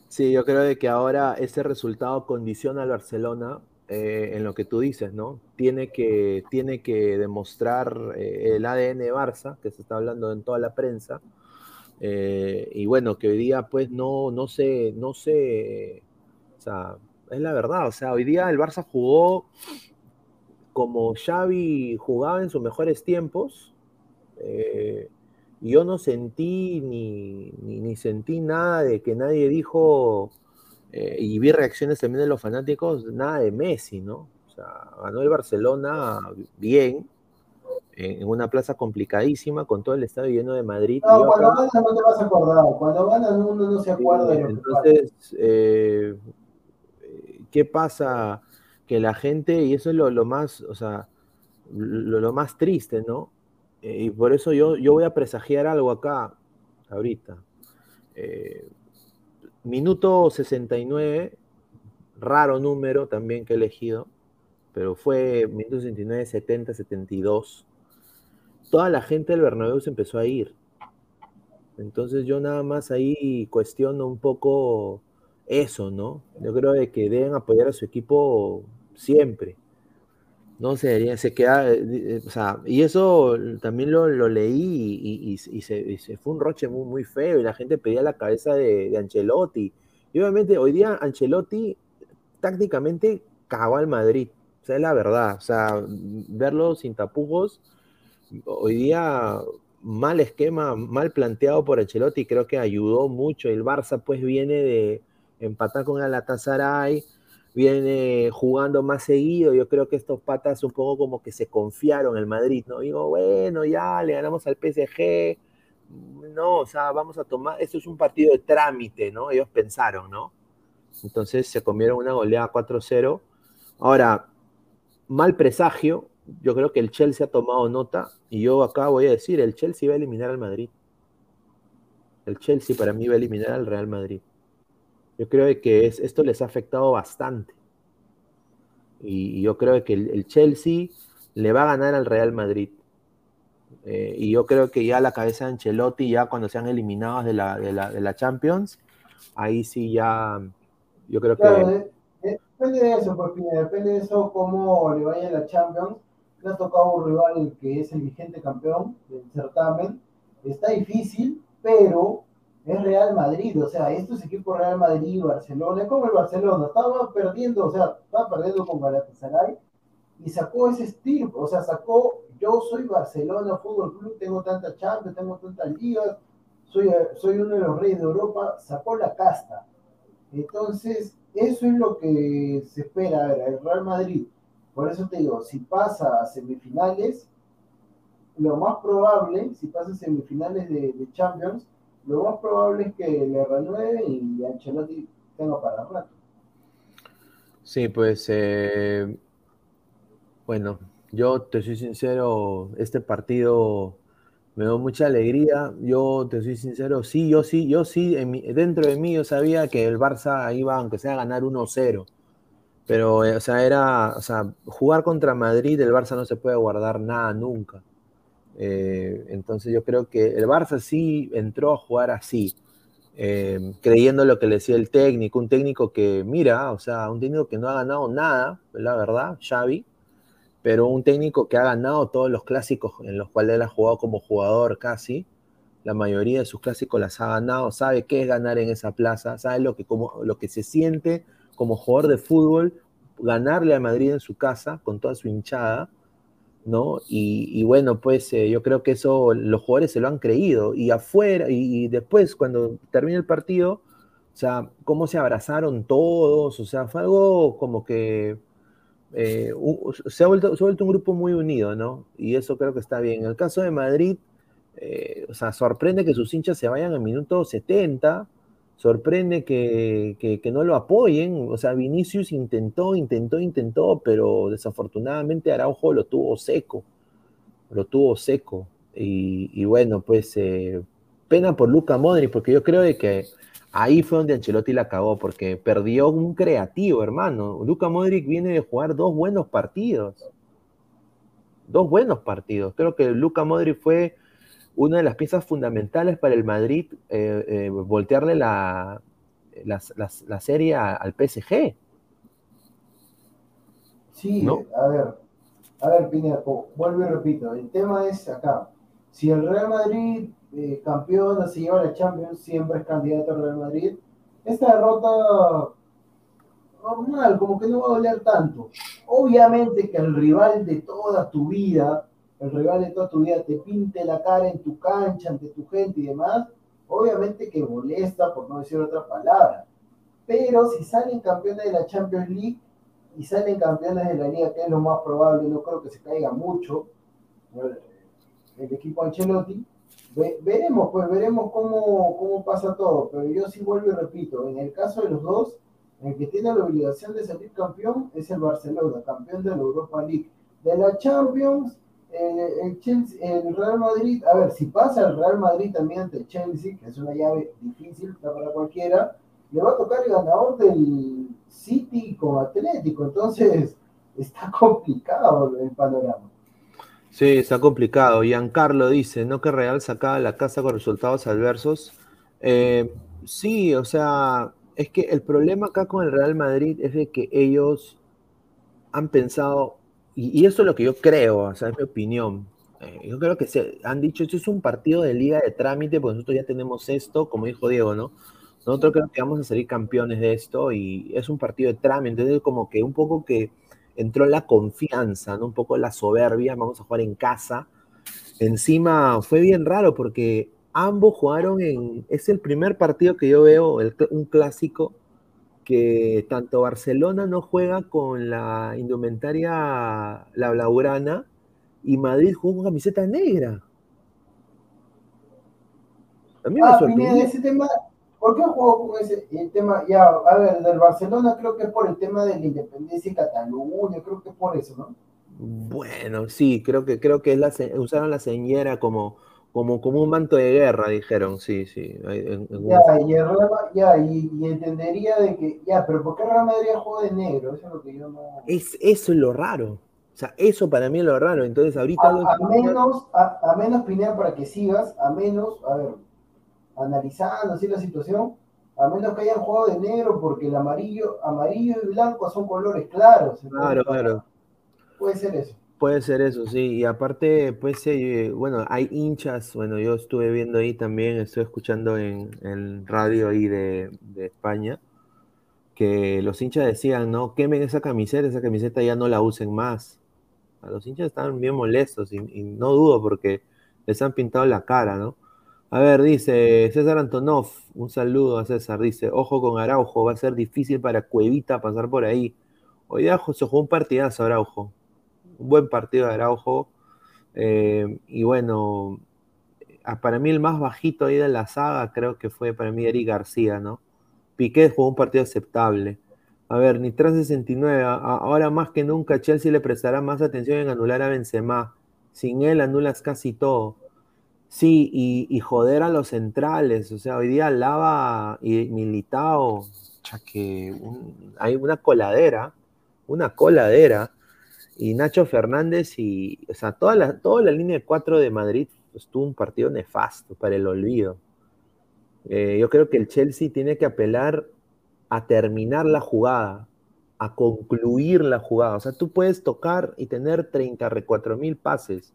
Sí, yo creo de que ahora ese resultado condiciona al Barcelona eh, en lo que tú dices, ¿no? Tiene que, tiene que demostrar eh, el ADN Barça, que se está hablando en toda la prensa, eh, y bueno, que hoy día pues no, no sé, no sé, o sea, es la verdad, o sea, hoy día el Barça jugó como Xavi jugaba en sus mejores tiempos, yo no sentí ni, ni, sentí nada de que nadie dijo, eh, y vi reacciones también de los fanáticos, nada de Messi, ¿no? O sea, ganó el Barcelona bien, en una plaza complicadísima, con todo el estadio lleno de Madrid. No, cuando ganas no te vas a acordar, cuando ganas uno no se acuerda. entonces, eh, ¿qué pasa? Que la gente, y eso es lo, más, o sea, lo, más triste, ¿no? Eh, y por eso yo, yo voy a presagiar algo acá, ahorita. Eh, minuto 69, raro número también que he elegido, pero fue minuto 69, 70, 72. Toda la gente del Bernabéu se empezó a ir. Entonces yo nada más ahí cuestiono un poco eso, ¿no? Yo creo de que deben apoyar a su equipo siempre. No se se queda, eh, eh, o sea, y eso también lo, leí y, se, fue un roche muy, muy feo y la gente pedía la cabeza de, Ancelotti. Y obviamente hoy día Ancelotti tácticamente cagó al Madrid, o sea, es la verdad, o sea, verlo sin tapujos, hoy día mal esquema, mal planteado por Ancelotti, creo que ayudó mucho. El Barça pues viene de empatar con Galatasaray, viene jugando más seguido. Yo creo que estos patas un poco como que se confiaron el Madrid, ¿no? Digo, bueno, ya le ganamos al PSG. No, o sea, vamos a tomar, esto es un partido de trámite, ¿no? Ellos pensaron, ¿no? Entonces se comieron una goleada 4-0. Ahora, mal presagio, yo creo que el Chelsea ha tomado nota y yo acá voy a decir, el Chelsea va a eliminar al Madrid. El Chelsea para mí va a eliminar al Real Madrid. Yo creo que es, esto les ha afectado bastante. Y, yo creo que el, Chelsea le va a ganar al Real Madrid. Eh, y yo creo que ya la cabeza de Ancelotti, ya cuando sean eliminados de la, de la, Champions, ahí sí ya, yo creo que... Eh, eh, depende de eso, porque depende de eso cómo le vaya la Champions. Le ha tocado un rival que es el vigente campeón del certamen. Está difícil, pero es Real Madrid, o sea, estos equipos Real Madrid, Barcelona, como el Barcelona, estaba perdiendo, o sea, estaba perdiendo con Galatasaray y sacó ese estilo, o sea, sacó, yo soy Barcelona Fútbol Club, tengo tanta Champions, tengo tantas ligas, soy, soy uno de los reyes de Europa, sacó la casta. Entonces, eso es lo que se espera, a ver, el Real Madrid, por eso te digo, si pasa a semifinales, lo más probable, si pasa a semifinales de Champions, lo más probable es que le renueve y Ancelotti tenga para rato. Sí, pues eh, bueno, yo te soy sincero, este partido me dio mucha alegría. Yo te soy sincero, sí, yo sí, yo sí, dentro de mí yo sabía que el Barça iba, aunque sea a ganar 1-0. Pero, eh, o sea, era, o sea, jugar contra Madrid, el Barça no se puede guardar nada nunca. Eh, entonces yo creo que el Barça sí entró a jugar así, eh, creyendo lo que le decía el técnico, un técnico que, mira, o sea, un técnico que no ha ganado nada, la verdad, Xavi, pero un técnico que ha ganado todos los clásicos en los cuales él ha jugado como jugador casi, la mayoría de sus clásicos las ha ganado, sabe qué es ganar en esa plaza, sabe lo que, como, lo que se siente como jugador de fútbol ganarle a Madrid en su casa con toda su hinchada, ¿no? Y, bueno, pues eh, yo creo que eso los jugadores se lo han creído. Y afuera, y, después cuando termina el partido, o sea, cómo se abrazaron todos, o sea, fue algo como que eh, se, ha vuelto, se ha vuelto un grupo muy unido, ¿no? Y eso creo que está bien. En el caso de Madrid, eh, o sea, sorprende que sus hinchas se vayan al minuto 70, sorprende que, no lo apoyen, o sea, Vinicius intentó, intentó, intentó, pero desafortunadamente Araujo lo tuvo seco, lo tuvo seco. Y, bueno, pues eh, pena por Luca Modric, porque yo creo que ahí fue donde Ancelotti la cagó, porque perdió un creativo, hermano. Luca Modric viene de jugar dos buenos partidos. Dos buenos partidos. Creo que Luca Modric fue una de las piezas fundamentales para el Madrid eh, eh, voltearle la, la, serie al PSG. Sí, a ver, a ver, Pinedo, vuelvo y repito, el tema es acá. Si el Real Madrid eh, campeón se lleva la Champions, siempre es candidato al Real Madrid. Esta derrota normal, como que no va a doler tanto. Obviamente que el rival de toda tu vida el rival de toda tu vida te pinte la cara en tu cancha, ante tu gente y demás, obviamente que molesta, por no decir otra palabra. Pero si salen campeones de la Champions League y salen campeones de la Liga, que es lo más probable, no creo que se caiga mucho, el equipo Ancelotti, veremos, pues veremos cómo, cómo pasa todo. Pero yo sí vuelvo y repito, en el caso de los dos, el que tiene la obligación de salir campeón es el Barcelona, campeón de la Europa League. De la Champions, el, el Real Madrid, a ver, si pasa el Real Madrid también ante Chelsea, que es una llave difícil para cualquiera, le va a tocar el ganador del City con Atlético, entonces está complicado el panorama. Sí, está complicado. Giancarlo dice, ¿no que Real sacaba la casa con resultados adversos? Eh, sí, o sea, es que el problema acá con el Real Madrid es de que ellos han pensado y, eso es lo que yo creo, o sea, es mi opinión. Eh, yo creo que se han dicho, esto es un partido de liga de trámite, porque nosotros ya tenemos esto, como dijo Diego, ¿no? Nosotros creo que vamos a salir campeones de esto y es un partido de trámite, entonces como que un poco que entró la confianza, ¿no? Un poco la soberbia, vamos a jugar en casa. Encima fue bien raro porque ambos jugaron en, es el primer partido que yo veo, un clásico, que tanto Barcelona no juega con la indumentaria la blaugrana y Madrid juega con camiseta negra. A mí ah, me ese tema, ¿por qué jugó con ese el tema? Ya, a ver, del Barcelona creo que es por el tema de la independencia y Cataluña, creo que es por eso, ¿no? Bueno, sí, creo que creo que la, usaron la señera como como, como un manto de guerra, dijeron, sí, sí. ya, y, ya y, entendería de que, ya, pero ¿por qué Real Madrid juega de negro? Eso es lo que yo no... Es, eso es lo raro. O sea, eso para mí es lo raro. Entonces, ahorita... A, menos, a, menos, Pineda, para que sigas, a menos, a ver, analizando así la situación, a menos que hayan jugado de negro, porque el amarillo, amarillo y blanco son colores claros. claro, claro. Puede ser eso. Puede ser eso, sí. Y aparte, pues, eh, bueno, hay hinchas, bueno, yo estuve viendo ahí también, estoy escuchando en, el radio ahí de, España, que los hinchas decían, no, quemen esa camiseta, esa camiseta ya no la usen más. A los hinchas estaban bien molestos y, y no dudo porque les han pintado la cara, ¿no? A ver, dice César Antonov, un saludo a César, dice, ojo con Araujo, va a ser difícil para Cuevita pasar por ahí. Hoy día se jugó un partidazo Araujo, un buen partido de Araujo. Eh, y bueno, para mí el más bajito ahí de la saga creo que fue para mí Eric García, ¿no? Piqué jugó un partido aceptable. A ver, Nitran 69, ahora más que nunca Chelsea le prestará más atención en anular a Benzema. Sin él anulas casi todo. Sí, y, joder a los centrales. O sea, hoy día Lava y Militao, que hay una coladera, una coladera y Nacho Fernández y, o sea, toda la, toda la línea de de Madrid estuvo un partido nefasto para el olvido. Eh, yo creo que el Chelsea tiene que apelar a terminar la jugada, a concluir la jugada. O sea, tú puedes tocar y tener 34 mil pases,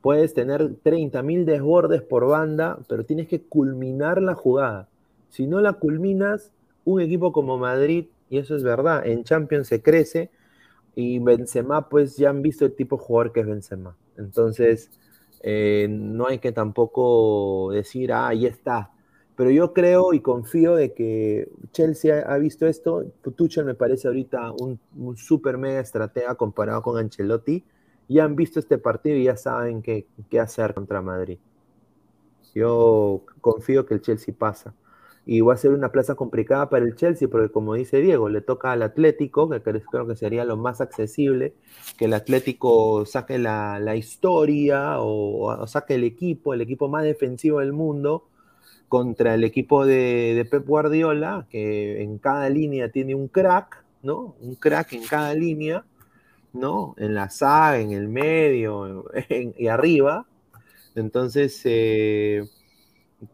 puedes tener 30 mil desbordes por banda, pero tienes que culminar la jugada. Si no la culminas, un equipo como Madrid y eso es verdad. En Champions se crece y Benzema, pues ya han visto el tipo de jugador que es Benzema. Entonces, eh, no hay que tampoco decir, ah, ahí está. Pero yo creo y confío de que Chelsea ha, visto esto. Tuchel me parece ahorita un, un super mega estratega comparado con Ancelotti. Ya han visto este partido y ya saben qué, qué hacer contra Madrid. Yo confío que el Chelsea pasa y va a ser una plaza complicada para el Chelsea, porque como dice Diego, le toca al Atlético, que creo que sería lo más accesible, que el Atlético saque la, historia o, saque el equipo, el equipo más defensivo del mundo, contra el equipo de, Pep Guardiola, que en cada línea tiene un crack, ¿no? Un crack en cada línea, ¿no? En la saga, en el medio y arriba. Entonces, eh,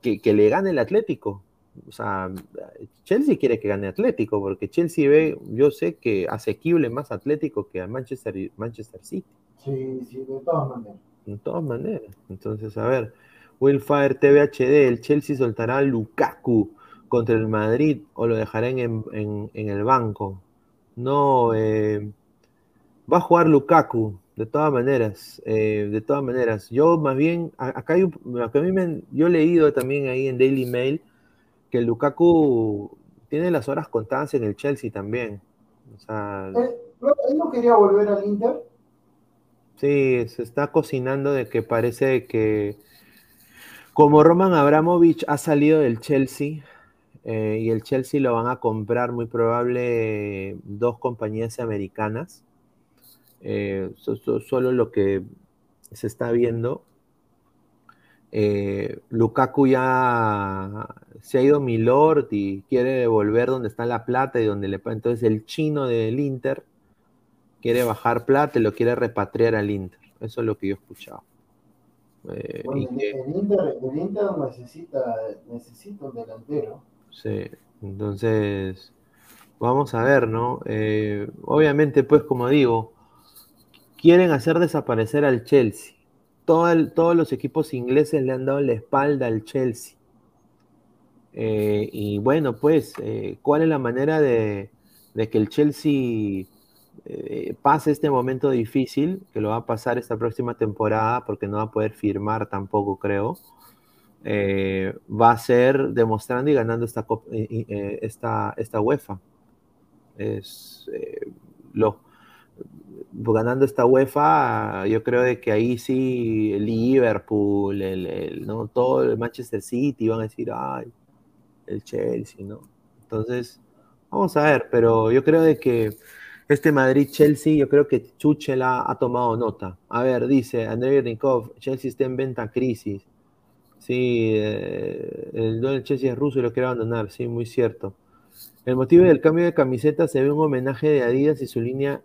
que, que le gane el Atlético, o sea, Chelsea quiere que gane Atlético, porque Chelsea ve, yo sé que asequible más Atlético que a Manchester, Manchester City. Sí, sí, de todas maneras. De todas maneras. Entonces, a ver, Willfire TVHD, el Chelsea soltará a Lukaku contra el Madrid o lo dejará en, el banco. No, eh, va a jugar Lukaku, de todas maneras, eh, de todas maneras. Yo más bien, acá hay un, a mí me, yo he leído también ahí en Daily Mail que Lukaku tiene las horas contadas en el Chelsea también. O sea, ¿Él, no quería volver al Inter? Sí, se está cocinando de que parece que como Roman Abramovich ha salido del Chelsea eh, y el Chelsea lo van a comprar muy probable dos compañías americanas, eh, solo lo que se está viendo, eh, Lukaku ya se ha ido Milord y quiere volver donde está la plata y donde le entonces el chino del Inter quiere bajar plata y lo quiere repatriar al Inter. Eso es lo que yo he escuchado. Eh, el, Inter, necesita, necesita, un delantero. Sí, entonces vamos a ver, ¿no? Eh, obviamente, pues como digo, quieren hacer desaparecer al Chelsea todos los equipos ingleses le han dado la espalda al Chelsea. Eh, y bueno, pues, eh, ¿cuál es la manera de, que el Chelsea eh, pase este momento difícil, que lo va a pasar esta próxima temporada, porque no va a poder firmar tampoco, creo? va a ser demostrando y ganando esta, esta, esta UEFA. Es lo, ganando esta UEFA, yo creo de que ahí sí el Liverpool, el, ¿no? todo el Manchester City van a decir, ay, el Chelsea, ¿no? Entonces, vamos a ver, pero yo creo de que este Madrid-Chelsea, yo creo que Chuchel ha, tomado nota. A ver, dice Andrei Rinkov, Chelsea está en venta crisis. Sí, eh, el dueño del Chelsea es ruso y lo quiere abandonar, sí, muy cierto. El motivo del cambio de camiseta se ve un homenaje de Adidas y su línea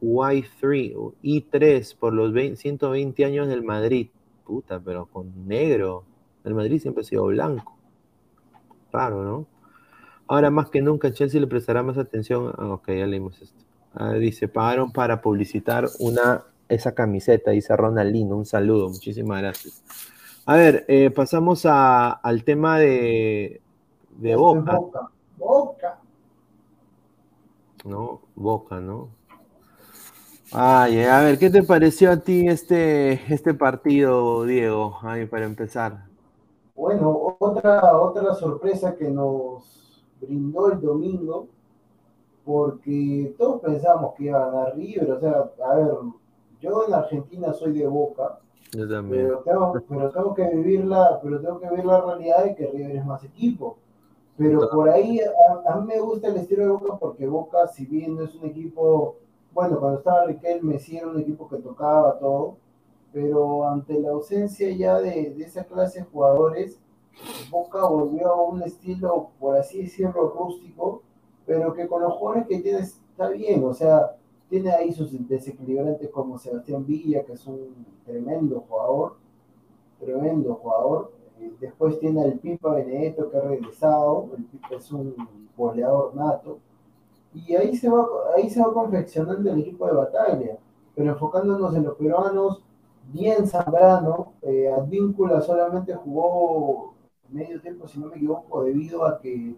Y3, I3 por los 120 años del Madrid. Puta, pero con negro. El Madrid siempre ha sido blanco. Raro, ¿no? Ahora más que nunca Chelsea le prestará más atención. Ah, ok, ya leímos esto. Ah, dice, pagaron para publicitar una, esa camiseta, dice Ronaldinho. Un saludo, muchísimas gracias. A ver, eh, pasamos al tema de, de Boca. Boca. Boca. No, Boca, ¿no? Ay, a ver, ¿qué te pareció a ti este, este partido, Diego? Ahí para empezar. Bueno, otra, otra sorpresa que nos brindó el domingo, porque todos pensamos que iba a ganar River, o sea, a ver, yo en Argentina soy de Boca, yo también. Pero tengo, pero tengo que vivir la, pero tengo que vivir la realidad de que River es más equipo. Pero por ahí a, a, mí me gusta el estilo de Boca porque Boca, si bien no es un equipo bueno, cuando estaba Riquelme sí era un equipo que tocaba todo, pero ante la ausencia ya de, esa clase de jugadores, Boca volvió a un estilo, por así decirlo, rústico, pero que con los jugadores que tiene está bien, o sea, tiene ahí sus desequilibrantes como Sebastián Villa, que es un tremendo jugador, tremendo jugador. Eh, después tiene al Pipa Benedetto, que ha regresado, el Pipa es un goleador nato y ahí se va, ahí se va confeccionando el equipo de batalla. Pero enfocándonos en los peruanos, bien Zambrano, eh, Advíncula solamente jugó medio tiempo, si no me equivoco, debido a que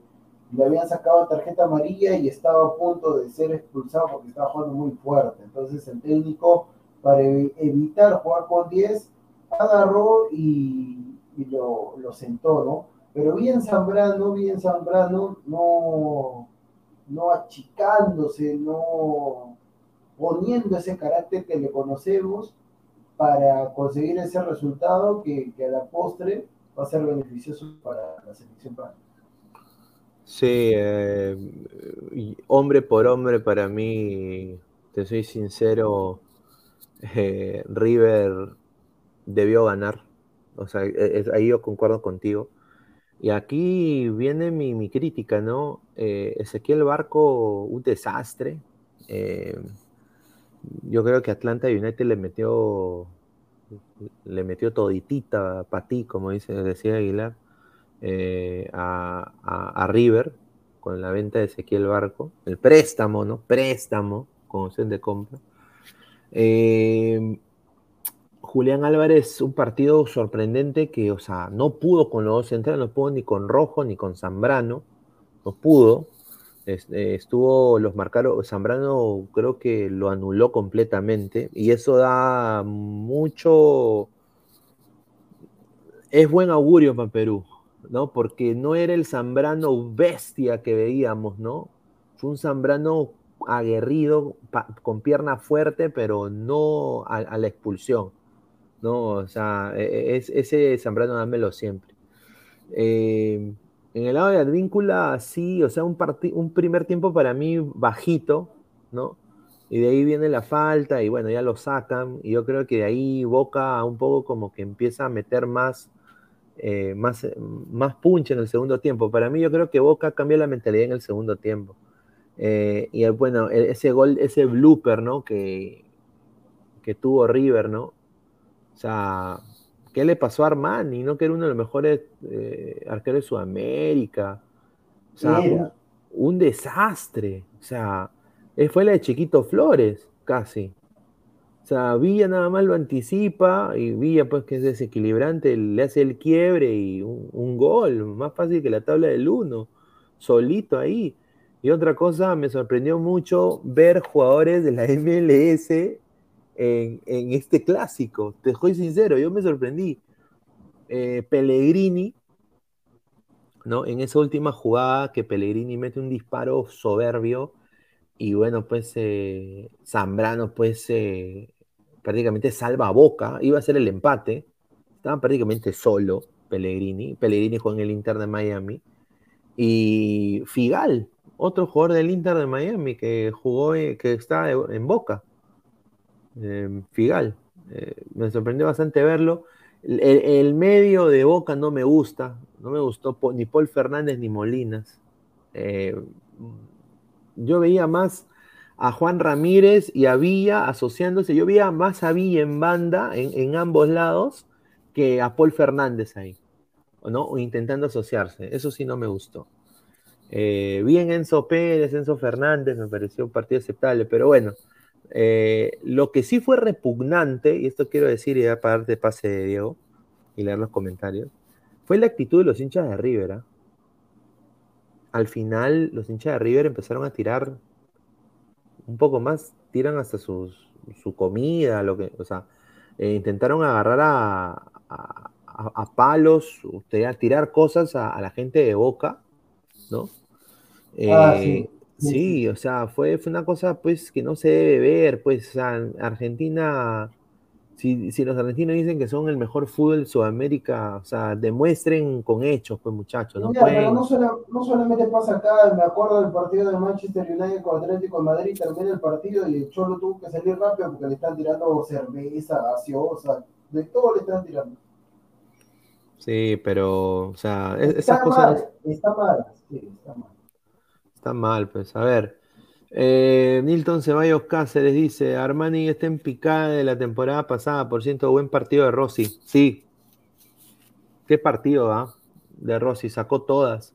le habían sacado tarjeta amarilla y estaba a punto de ser expulsado porque estaba jugando muy fuerte. Entonces el técnico, para evitar jugar con 10, agarró y, lo, sentó, ¿no? Pero bien Zambrano, bien Zambrano, no, no achicándose, no poniendo ese carácter que le conocemos para conseguir ese resultado que, a la postre va a ser beneficioso para la selección Sí, eh, hombre por hombre, para mí, te soy sincero, eh, River debió ganar. O sea, ahí yo concuerdo contigo. Y aquí viene mi, crítica, ¿no? Eh, Ezequiel Barco, un desastre. yo creo que Atlanta United le metió le metió toditita para ti, como dice, decía Aguilar. Eh, a, River con la venta de Ezequiel Barco, el préstamo, ¿no? Préstamo con opción de compra. Eh, Julián Álvarez, un partido sorprendente que, o sea, no pudo con los dos centrales, no pudo ni con Rojo ni con Zambrano, no pudo. Eh, estuvo, los marcaron, Zambrano creo que lo anuló completamente y eso da mucho, es buen augurio para Perú, ¿no? Porque no era el Zambrano bestia que veíamos, ¿no? Fue un Zambrano aguerrido, con pierna fuerte, pero no a, la expulsión, ¿no? O sea, e, e, es, ese Zambrano dámelo siempre. Eh, en el lado de Advíncula, sí, o sea, un, un primer tiempo para mí bajito, ¿no? Y de ahí viene la falta y bueno, ya lo sacan. Y yo creo que de ahí Boca un poco como que empieza a meter más eh, más, más punch en el segundo tiempo. Para mí yo creo que Boca cambió la mentalidad en el segundo tiempo. Eh, y bueno, ese gol, ese blooper, ¿no? Que, que tuvo River, ¿no? O sea, ¿qué le pasó a Armani? ¿No? Que era uno de los mejores eh, arqueros de Sudamérica. O sea, un, desastre. O sea, fue la de Chiquito Flores, casi. O sea, Villa nada más lo anticipa y Villa, pues que es desequilibrante, le hace el quiebre y un, gol, más fácil que la tabla del 1, solito ahí. Y otra cosa, me sorprendió mucho ver jugadores de la MLS en, este clásico. Te soy sincero, yo me sorprendí. Eh, Pellegrini, ¿no? En esa última jugada que Pellegrini mete un disparo soberbio y bueno, pues eh, Zambrano, pues eh, prácticamente salva a Boca, iba a ser el empate, estaba prácticamente solo Pellegrini, Pellegrini jugó en el Inter de Miami, y Figal, otro jugador del Inter de Miami que jugó, eh, que está en Boca, Figal, me sorprendió bastante verlo. El, medio de Boca no me gusta, no me gustó ni Paul Fernández ni Molinas yo veía más a Juan Ramírez y a Villa asociándose. Yo veía más a Villa en banda, en, ambos lados, que a Paul Fernández ahí, ¿no? O intentando asociarse. Eso sí no me gustó. Eh, bien Enzo Pérez, Enzo Fernández, me pareció un partido aceptable, pero bueno, eh, lo que sí fue repugnante, y esto quiero decir, y para darte pase de Diego y leer los comentarios, fue la actitud de los hinchas de Rivera. ¿ah? al final los hinchas de River empezaron a tirar un poco más, tiran hasta su comida, lo que, o sea, eh, intentaron agarrar a, a, palos, a tirar cosas a, la gente de Boca, ¿no? Ah, eh, sí. o sea, fue, fue una cosa pues que no se debe ver, pues, o sea, Argentina si, los argentinos dicen que son el mejor fútbol de Sudamérica, o sea, demuestren con hechos, pues muchachos. No, pero no, solamente pasa acá, me acuerdo del partido de Manchester United con Atlético de Madrid, termina el partido y el Cholo tuvo que salir rápido porque le están tirando cerveza, gaseosa, de todo le están tirando. Sí, pero, o sea, esas cosas... está mal, sí, está mal. Está mal, pues, a ver. Eh, Nilton Ceballos Cáceres dice: Armani está en picada de la temporada pasada, por ciento, buen partido de Rossi. Sí. Qué partido, ¿ah? De Rossi, sacó todas.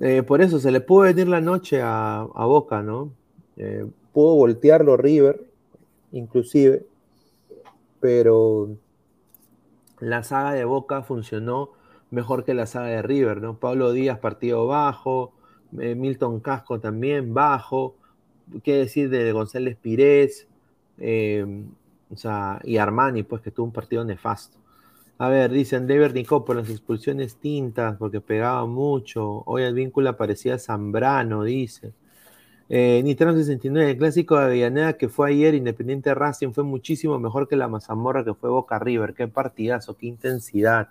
Eh, por eso se le pudo venir la noche a, Boca, ¿no? Eh, pudo voltearlo River, inclusive, pero la saga de Boca funcionó. mejor que la saga de River, ¿no? Pablo Díaz, partido bajo, eh, Milton Casco también bajo, qué decir de González Pires, eh, o sea, y Armani, pues que tuvo un partido nefasto. A ver, dicen Deber Nico por las expulsiones tintas, porque pegaba mucho. Hoy el vínculo parecía Zambrano, dice. Eh, Nitrano 69, el clásico de Avellaneda que fue ayer, Independiente Racing, fue muchísimo mejor que la Mazamorra que fue Boca River. Qué partidazo, qué intensidad.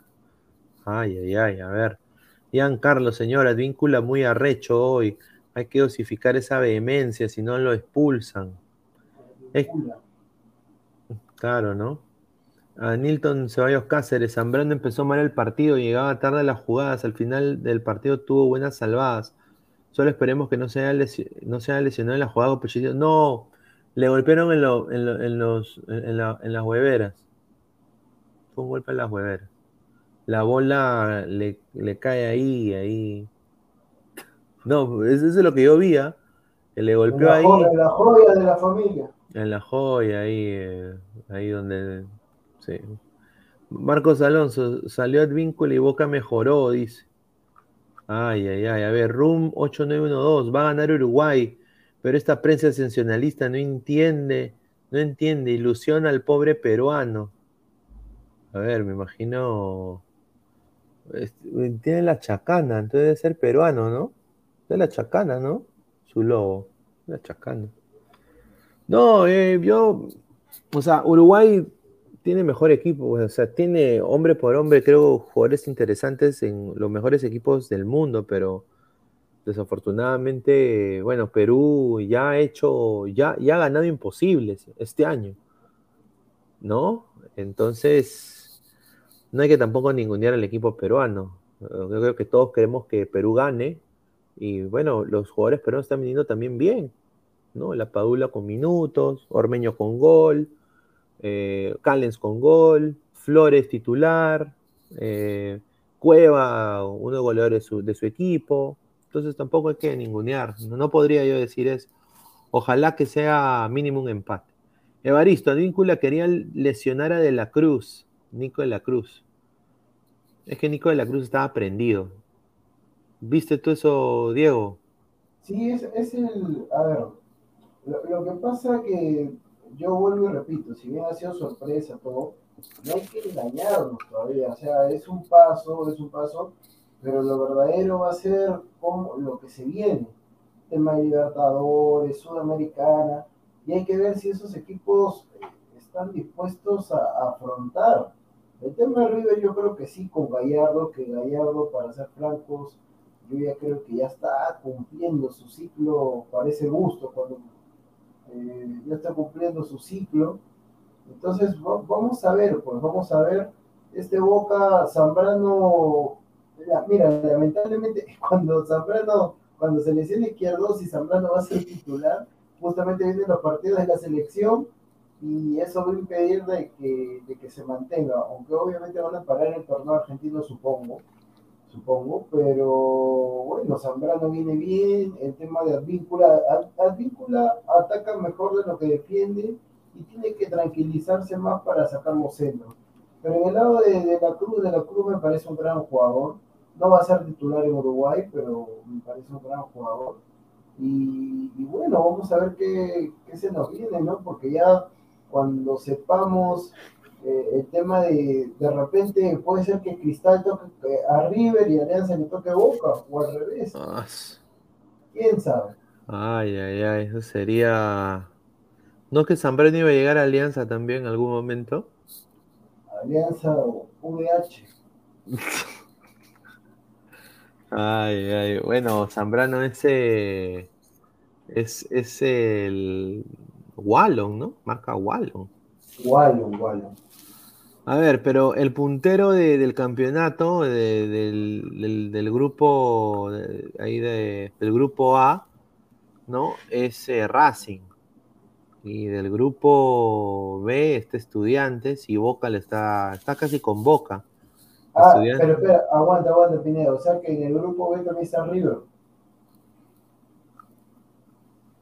Ay, ay, ay, a ver. Carlos, señora, víncula muy arrecho hoy. Hay que dosificar esa vehemencia, si no lo expulsan. Claro, ¿no? A Nilton Ceballos Cáceres, Zambrano empezó mal el partido, llegaba tarde a las jugadas, al final del partido tuvo buenas salvadas. Solo esperemos que no se haya, no lesionado en la jugada No, le golpearon en, en, los, en, las hueveras. Fue un golpe en las hueveras. La bola le, cae ahí, ahí. No, eso es lo que yo vi, ¿ah? le golpeó ahí. en la joya de la familia. En la joya, ahí, eh, ahí donde Sí. Marcos Alonso, salió al vínculo y Boca mejoró, dice. Ay, ay, ay. A ver, Room 8912, va a ganar Uruguay, pero esta prensa sensacionalista no entiende, no entiende, ilusiona al pobre peruano. A ver, me imagino. Tiene la chacana, entonces debe ser peruano, ¿no? Es la chacana, ¿no? Su lobo. La chacana. No, eh, yo. O sea, Uruguay tiene mejor equipo, o sea, tiene hombre por hombre, creo, jugadores interesantes en los mejores equipos del mundo, pero desafortunadamente, bueno, Perú ya ha hecho, ya, ya ha ganado imposibles este año, ¿no? Entonces, no hay que tampoco ningunear al equipo peruano. Yo creo que todos queremos que Perú gane, y bueno, los jugadores peruanos están viniendo también bien, ¿no? La Padula con minutos, Ormeño con gol eh, con gol, Flores titular, eh, Cueva, uno de los goleadores de su, equipo. Entonces tampoco hay que ningunear. No, podría yo decir eso. Ojalá que sea mínimo un empate. Evaristo, Advíncula quería lesionar a De la Cruz, Nico de la Cruz. Es que Nico de la Cruz estaba prendido. ¿Viste tú eso, Diego? Sí, es, el. A ver, lo, lo que pasa que yo vuelvo y repito, si bien ha sido sorpresa todo, no hay que engañarnos todavía, o sea, es un paso, es un paso, pero lo verdadero va a ser como lo que se viene, tema de Libertadores, Sudamericana, y hay que ver si esos equipos eh, están dispuestos a, afrontar. El tema de River yo creo que sí, con Gallardo, que Gallardo, para ser francos, yo ya creo que ya está cumpliendo su ciclo, parece gusto, cuando eh, ya está cumpliendo su ciclo. Entonces, vamos a ver, pues vamos a ver. Este Boca Zambrano, mira, lamentablemente, cuando Zambrano, cuando se lesiona izquierdo, si Zambrano va a ser titular, justamente vienen los partidos de la selección y eso va a impedir de que, de que se mantenga, aunque obviamente van a parar el torneo argentino, supongo supongo, pero bueno, Zambrano viene bien, el tema de Advíncula, Advíncula ataca mejor de lo que defiende y tiene que tranquilizarse más para sacar los centros. Pero en el lado de, la Cruz, de la Cruz me parece un gran jugador, no va a ser titular en Uruguay, pero me parece un gran jugador. Y, bueno, vamos a ver qué, qué se nos viene, ¿no? Porque ya cuando sepamos eh, el tema de de repente puede ser que Cristal toque a River y Alianza le toque Boca o al revés. Ah, ¿Quién sabe? Ay, ay, ay, eso sería... ¿No que Zambrano iba a llegar a Alianza también en algún momento? Alianza o VH. ay, ay, bueno, Zambrano ese es, es el Wallon, ¿no? Marca Wallon. Wallon, Wallon. A ver, pero el puntero del campeonato del, grupo ahí del grupo A, ¿no? Es eh, Racing. Y del grupo B está Estudiantes y Boca le está, está casi con Boca. Ah, pero espera, aguanta, aguanta, Pineda. O sea que en el grupo B también está River.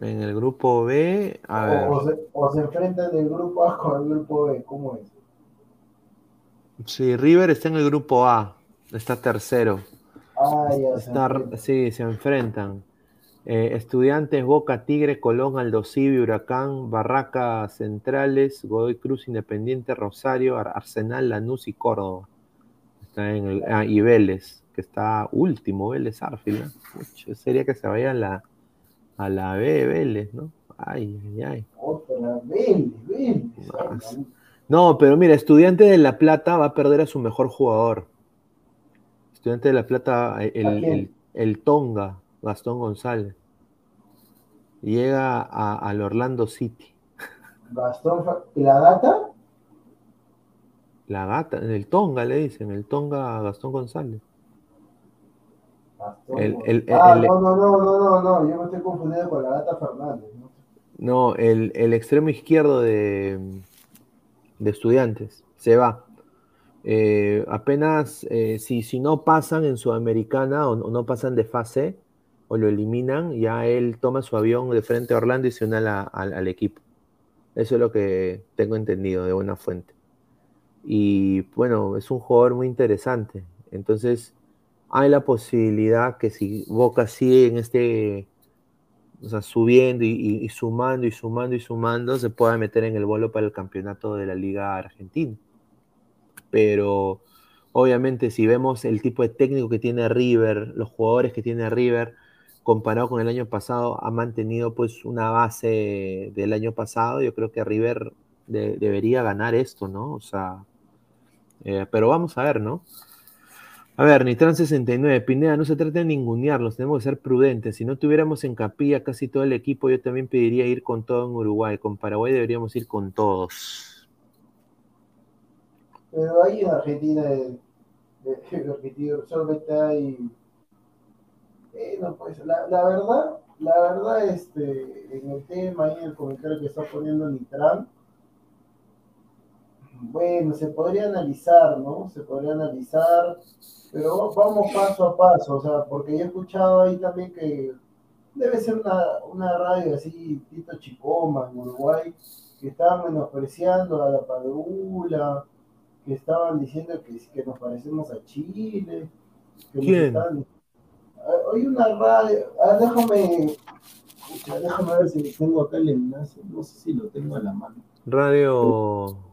En el grupo B, a o, ver. O se, o se enfrentan el grupo A con el grupo B, ¿cómo es? Sí, River está en el grupo A. Está tercero. Ah, ya Está, sí, se enfrentan. Eh, estudiantes, Boca, Tigre, Colón, Aldosivi, Huracán, Barraca Centrales, Godoy Cruz, Independiente, Rosario, Arsenal, Lanús y Córdoba. Está en el, ah, y Vélez, que está último, Vélez Arfil. sería que se vaya la, a la B, Vélez, ¿no? Ay, ay, ay. Otra Vélez, Vélez. No, pero mira, Estudiante de La Plata va a perder a su mejor jugador. Estudiante de La Plata, el Tonga, Gastón González. Llega al Orlando City. Gastón, ¿la gata? La gata, en el Tonga le dicen, el Tonga Gastón González. El, ah, no, no, no, no, no, no, yo me estoy confundiendo con la gata Fernández. No, el, extremo izquierdo de, de estudiantes se va. Eh, apenas eh, si, si no pasan en Sudamericana o no pasan de fase, o lo eliminan, ya él toma su avión de frente a Orlando y se une al equipo. Eso es lo que tengo entendido de una fuente. Y bueno, es un jugador muy interesante. Entonces, hay la posibilidad que si Boca sigue en este, o sea, subiendo y, sumando y sumando y sumando, se pueda meter en el vuelo para el campeonato de la Liga Argentina. Pero obviamente, si vemos el tipo de técnico que tiene River, los jugadores que tiene River, comparado con el año pasado, ha mantenido pues una base del año pasado. Yo creo que River debería ganar esto, ¿no? O sea, eh, pero vamos a ver, ¿no? A ver, Nitran 69, Pineda, no se trata de ningunearlos, tenemos que ser prudentes. Si no tuviéramos en capilla casi todo el equipo, yo también pediría ir con todo en Uruguay. Con Paraguay deberíamos ir con todos. Pero ahí en Argentina, de, Argentina solamente hay pues la, la, verdad, la verdad, este, en el tema y en el comentario que está poniendo Nitran, bueno, se podría analizar, ¿no? Se podría analizar, pero vamos paso a paso, o sea, porque yo he escuchado ahí también que debe ser una, una radio así, Tito Chicoma, en Uruguay, que estaban menospreciando a la Padula, que estaban diciendo que, que nos parecemos a Chile. Que ¿Quién? hay una radio, ah, déjame, déjame ver si tengo acá el enlace, no sé si lo tengo a la mano. Radio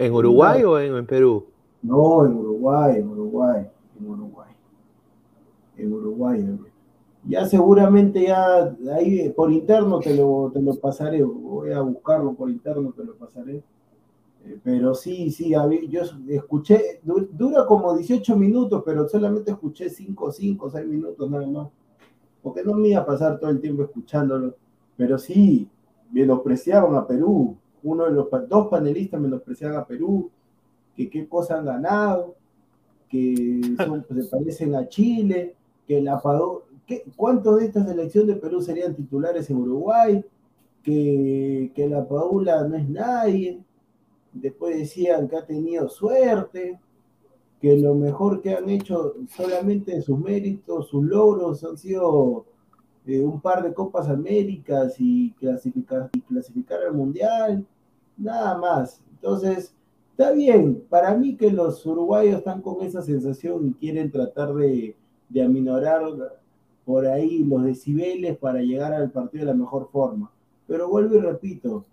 en Uruguay o en, Perú? No, en Uruguay, en Uruguay, en Uruguay. En Uruguay, ya seguramente ya ahí por interno te lo, te lo pasaré, voy a buscarlo por interno, te lo pasaré. Eh, pero sí, sí, yo escuché, dura como 18 minutos, pero solamente escuché 5, 5, 6 minutos nada más. Porque no me iba a pasar todo el tiempo escuchándolo. Pero sí, menospreciaban a Perú. Uno de los dos panelistas menospreciaban a Perú, que qué cosa han ganado, que se parecen a Chile, que la ¿cuántos de esta selección de Perú serían titulares en Uruguay? Que, que la Paula no es nadie después decían que ha tenido suerte, que lo mejor que han hecho solamente sus méritos, sus logros han sido eh, un par de Copas Américas y clasificar, y clasificar al Mundial, nada más. Entonces, está bien, para mí que los uruguayos están con esa sensación y quieren tratar de, de aminorar por ahí los decibeles para llegar al partido de la mejor forma. Pero vuelvo y repito,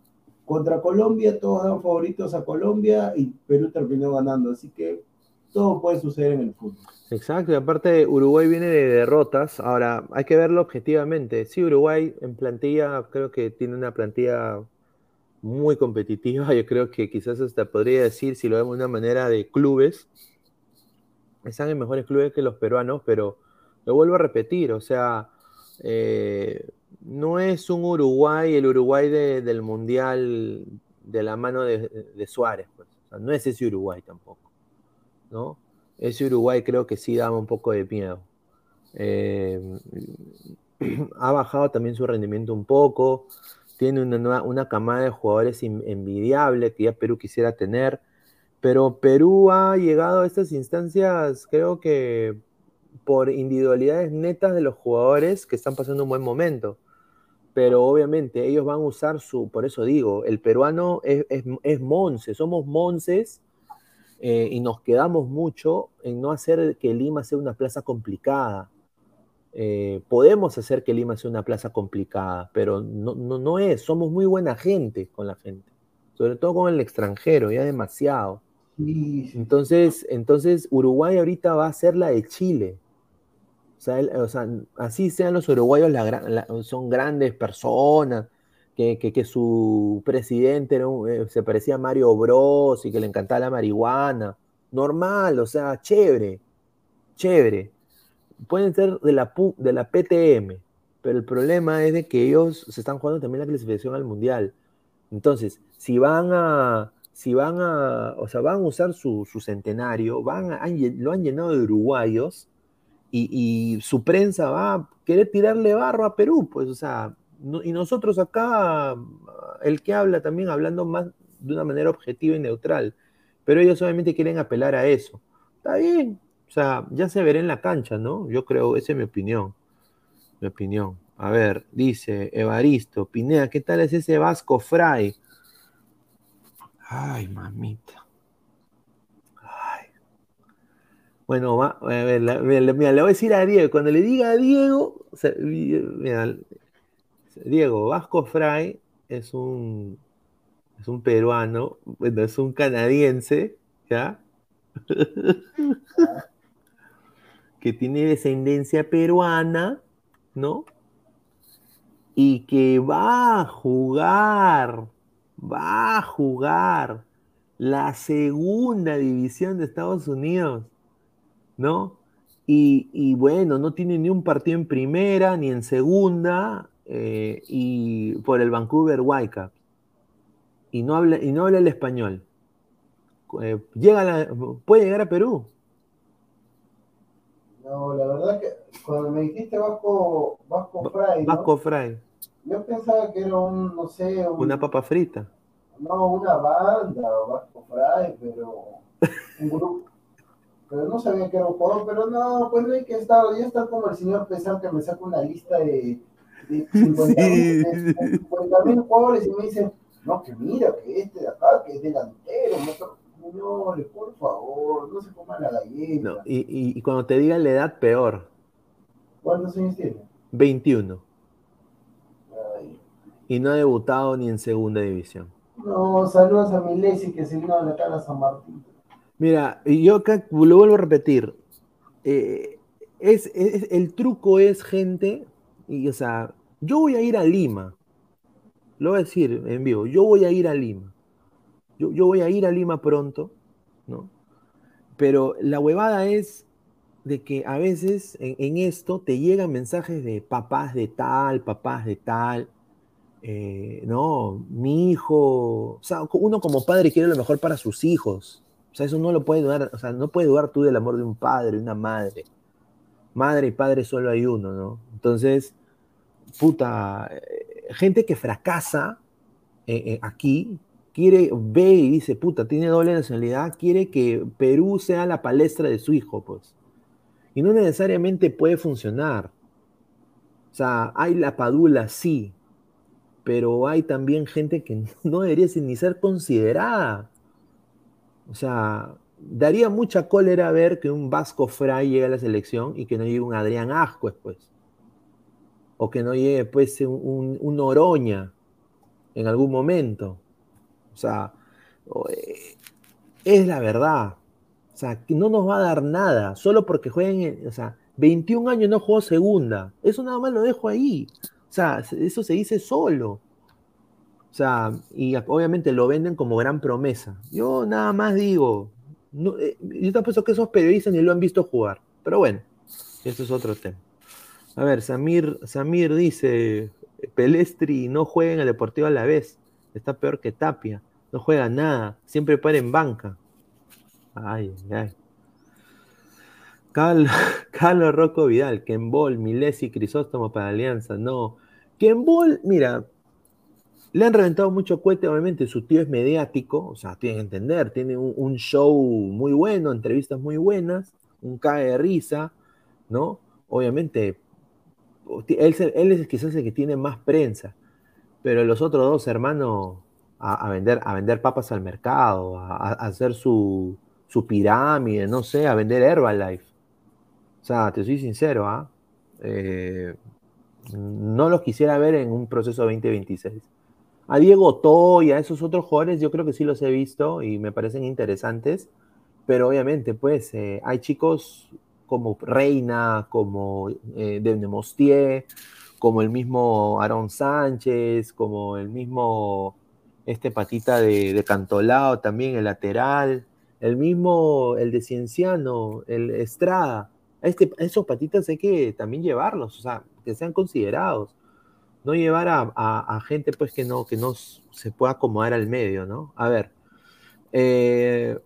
contra Colombia todos dan favoritos a Colombia y Perú terminó ganando, así que todo puede suceder en el fútbol. Exacto, y aparte Uruguay viene de derrotas, ahora hay que verlo objetivamente. Sí, Uruguay en plantilla creo que tiene una plantilla muy competitiva, yo creo que quizás hasta podría decir, si lo vemos de una manera de clubes, están en mejores clubes que los peruanos, pero lo vuelvo a repetir, o sea, eh, no es un Uruguay, el Uruguay del Mundial de la mano de, Suárez, pues. no es ese Uruguay tampoco, ¿no? Ese Uruguay creo que sí daba un poco de miedo. Eh, ha bajado también su rendimiento un poco, tiene una, una camada de jugadores envidiable que ya Perú quisiera tener, pero Perú ha llegado a estas instancias, creo que por individualidades netas de los jugadores que están pasando un buen momento pero obviamente ellos van a usar su, por eso digo, el peruano es, es, Monse, somos Monces eh, y nos quedamos mucho en no hacer que Lima sea una plaza complicada. Eh, podemos hacer que Lima sea una plaza complicada, pero no, no, no, es. Somos muy buena gente con la gente, sobre todo con el extranjero, ya demasiado. Entonces, entonces Uruguay ahorita va a ser la de Chile. O sea, o sea así sean los uruguayos, son grandes personas, que, su presidente eh, se parecía a Mario Bros y que le encantaba la marihuana. Normal, o sea, chévere, chévere. Pueden ser de la, de la PTM, pero el problema es de que ellos se están jugando también la clasificación al mundial. Entonces, si van a, si van a, o sea, van a usar su, centenario, van lo han llenado de uruguayos y, su prensa va a querer tirarle barro a Perú, pues, o sea, y nosotros acá, el que habla también hablando más de una manera objetiva y neutral, pero ellos obviamente quieren apelar a eso. Está bien, o sea, ya se verá en la cancha, ¿no? Yo creo, esa es mi opinión, mi opinión. A ver, dice Evaristo, Pinea, ¿qué tal es ese Vasco Fray? Ay, mamita. Ay. Bueno, va, a mira, le voy a decir a Diego. Cuando le diga a Diego, mira, Diego, Vasco Fray es un, es un peruano, bueno, es un canadiense, ¿ya? que tiene descendencia peruana, ¿no? Y que va a jugar va a jugar la segunda división de Estados Unidos, ¿no? Y, bueno, no tiene ni un partido en primera ni en segunda eh, y por el Vancouver Whitecaps. Y no habla, y no habla el español. Eh, llega ¿Puede llegar a Perú? No, la verdad que cuando me dijiste Vasco, Vasco Fray. Vasco Fray. Yo pensaba que era un, no sé. una papa frita. No, una banda, Vasco Fray, pero un grupo. Pero no sabía que era un jugador, pero no, pues no hay que estar, ya está como el señor Pesar que me saca una lista de 50 mil jugadores y me dice, no, que mira, que este de acá, que es delantero, no, señores, por favor, no se coman la galleta. No, y, y, y, cuando te digan la edad, peor. ¿Cuántos años tiene? 21 y no ha debutado ni en segunda división. No, saludos a Milesi que se vino de la cara a San Martín. Mira, yo acá lo vuelvo a repetir. Eh, es, el truco es gente, y o sea, yo voy a ir a Lima. Lo voy a decir en vivo, yo voy a ir a Lima. Yo, yo voy a ir a Lima pronto, ¿no? Pero la huevada es de que a veces en esto te llegan mensajes de papás de tal, papás de tal, eh, no, mi hijo, o sea, uno como padre quiere lo mejor para sus hijos. O sea, eso no lo puede dudar, o sea, no puede dudar tú del amor de un padre, una madre. Madre y padre solo hay uno, ¿no? Entonces, puta, eh, gente que fracasa eh, aquí, quiere, ve y dice, puta, tiene doble nacionalidad, quiere que Perú sea la palestra de su hijo, pues. Y no necesariamente puede funcionar. O sea, hay la padula, sí, pero hay también gente que no debería ni ser considerada. O sea, daría mucha cólera ver que un Vasco Fray llegue a la selección y que no llegue un Adrián Asco después. O que no llegue pues un, un Oroña en algún momento. O sea, eh, es la verdad. O sea, que no nos va a dar nada, solo porque jueguen, o sea, 21 años no jugó segunda. Eso nada más lo dejo ahí. O sea, eso se dice solo. O sea, y obviamente lo venden como gran promesa. Yo nada más digo, eh, yo te apuesto que esos periodistas ni lo han visto jugar. Pero bueno, eso es otro tema. A ver, Samir, Samir dice, Pelestri no juega en el Deportivo a la vez. Está peor que Tapia. No juega nada. Siempre para en banca. Ay, ay. Carlos Rocco Vidal, Kenbol, Milesi, Crisóstomo para Alianza. No, Ball, mira, le han reventado mucho cohete, obviamente su tío es mediático, o sea, tienen que entender, tiene un, show muy bueno, entrevistas muy buenas, un cae de risa, ¿no? Obviamente, él, es quizás el que tiene más prensa, pero los otros dos hermanos a, vender, a vender papas al mercado, a, hacer su, su pirámide, no sé, a vender Herbalife. O sea, te soy sincero, ¿ah? Eh, no los quisiera ver en un proceso 2026. A Diego Toy, a esos otros jugadores, yo creo que sí los he visto y me parecen interesantes, pero obviamente, pues, eh, hay chicos como Reina, como eh, Mostier, como el mismo Aaron Sánchez, como el mismo este patita de, de Cantolao también, el lateral, el mismo, el de Cienciano, el Estrada. este, esos patitas hay que también llevarlos, o sea, que sean considerados. No llevar a, gente pues que no, que no se pueda acomodar al medio, ¿no? A ver. Eh,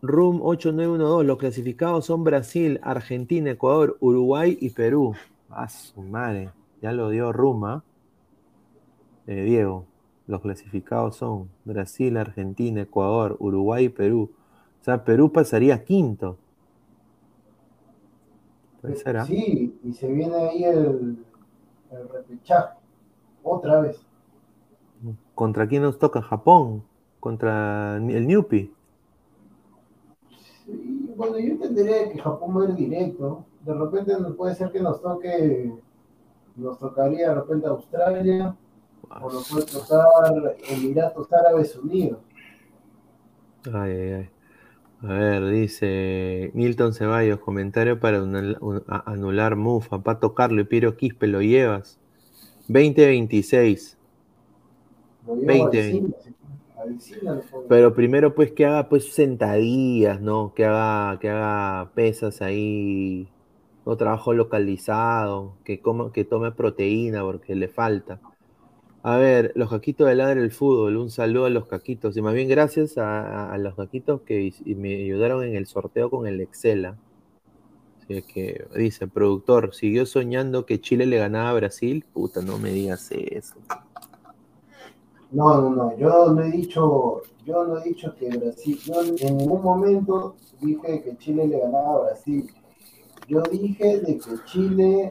Room 8912, los clasificados son Brasil, Argentina, Ecuador, Uruguay y Perú. Ah, su madre. Ya lo dio Ruma. Eh, Diego. Los clasificados son Brasil, Argentina, Ecuador, Uruguay y Perú. O sea, Perú pasaría quinto. Sí, y se viene ahí el, el repechaje. Otra vez. ¿Contra quién nos toca? Japón. Contra el Newpi. Sí, bueno, yo entendería que Japón va a ir directo. De repente puede ser que nos toque, nos tocaría de repente Australia, o nos puede tocar Emiratos Árabes Unidos. Ay, ay, ay. A ver, dice Milton Ceballos, comentario para anular Mufa, Pato Carlo y Piero Quispe, ¿lo llevas? 2026. 20. Pero primero pues que haga pues sentadillas, ¿no? Que haga, que haga pesas ahí, o trabajo localizado, que coma, que tome proteína porque le falta. A ver, los caquitos de ladre el fútbol, un saludo a los caquitos. Y más bien gracias a, los caquitos que me ayudaron en el sorteo con el Excel. Así que dice, productor, ¿siguió soñando que Chile le ganaba a Brasil? Puta, no me digas eso. No, no, no, yo no he dicho, yo no he dicho que Brasil, yo en ningún momento dije que Chile le ganaba a Brasil. Yo dije de que Chile,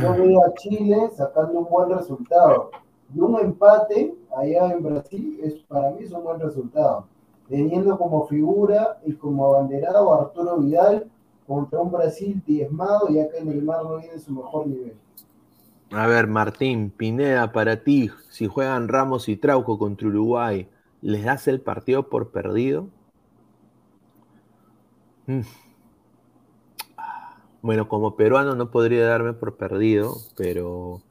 yo veo a Chile sacando un buen resultado y un empate allá en Brasil es para mí es un buen resultado. Teniendo como figura y como abanderado a Arturo Vidal contra un Brasil diezmado, ya que Neymar no viene en su mejor nivel. A ver, Martín, Pineda, para ti, si juegan Ramos y Trauco contra Uruguay, ¿les das el partido por perdido? Mm. Bueno, como peruano no podría darme por perdido, pero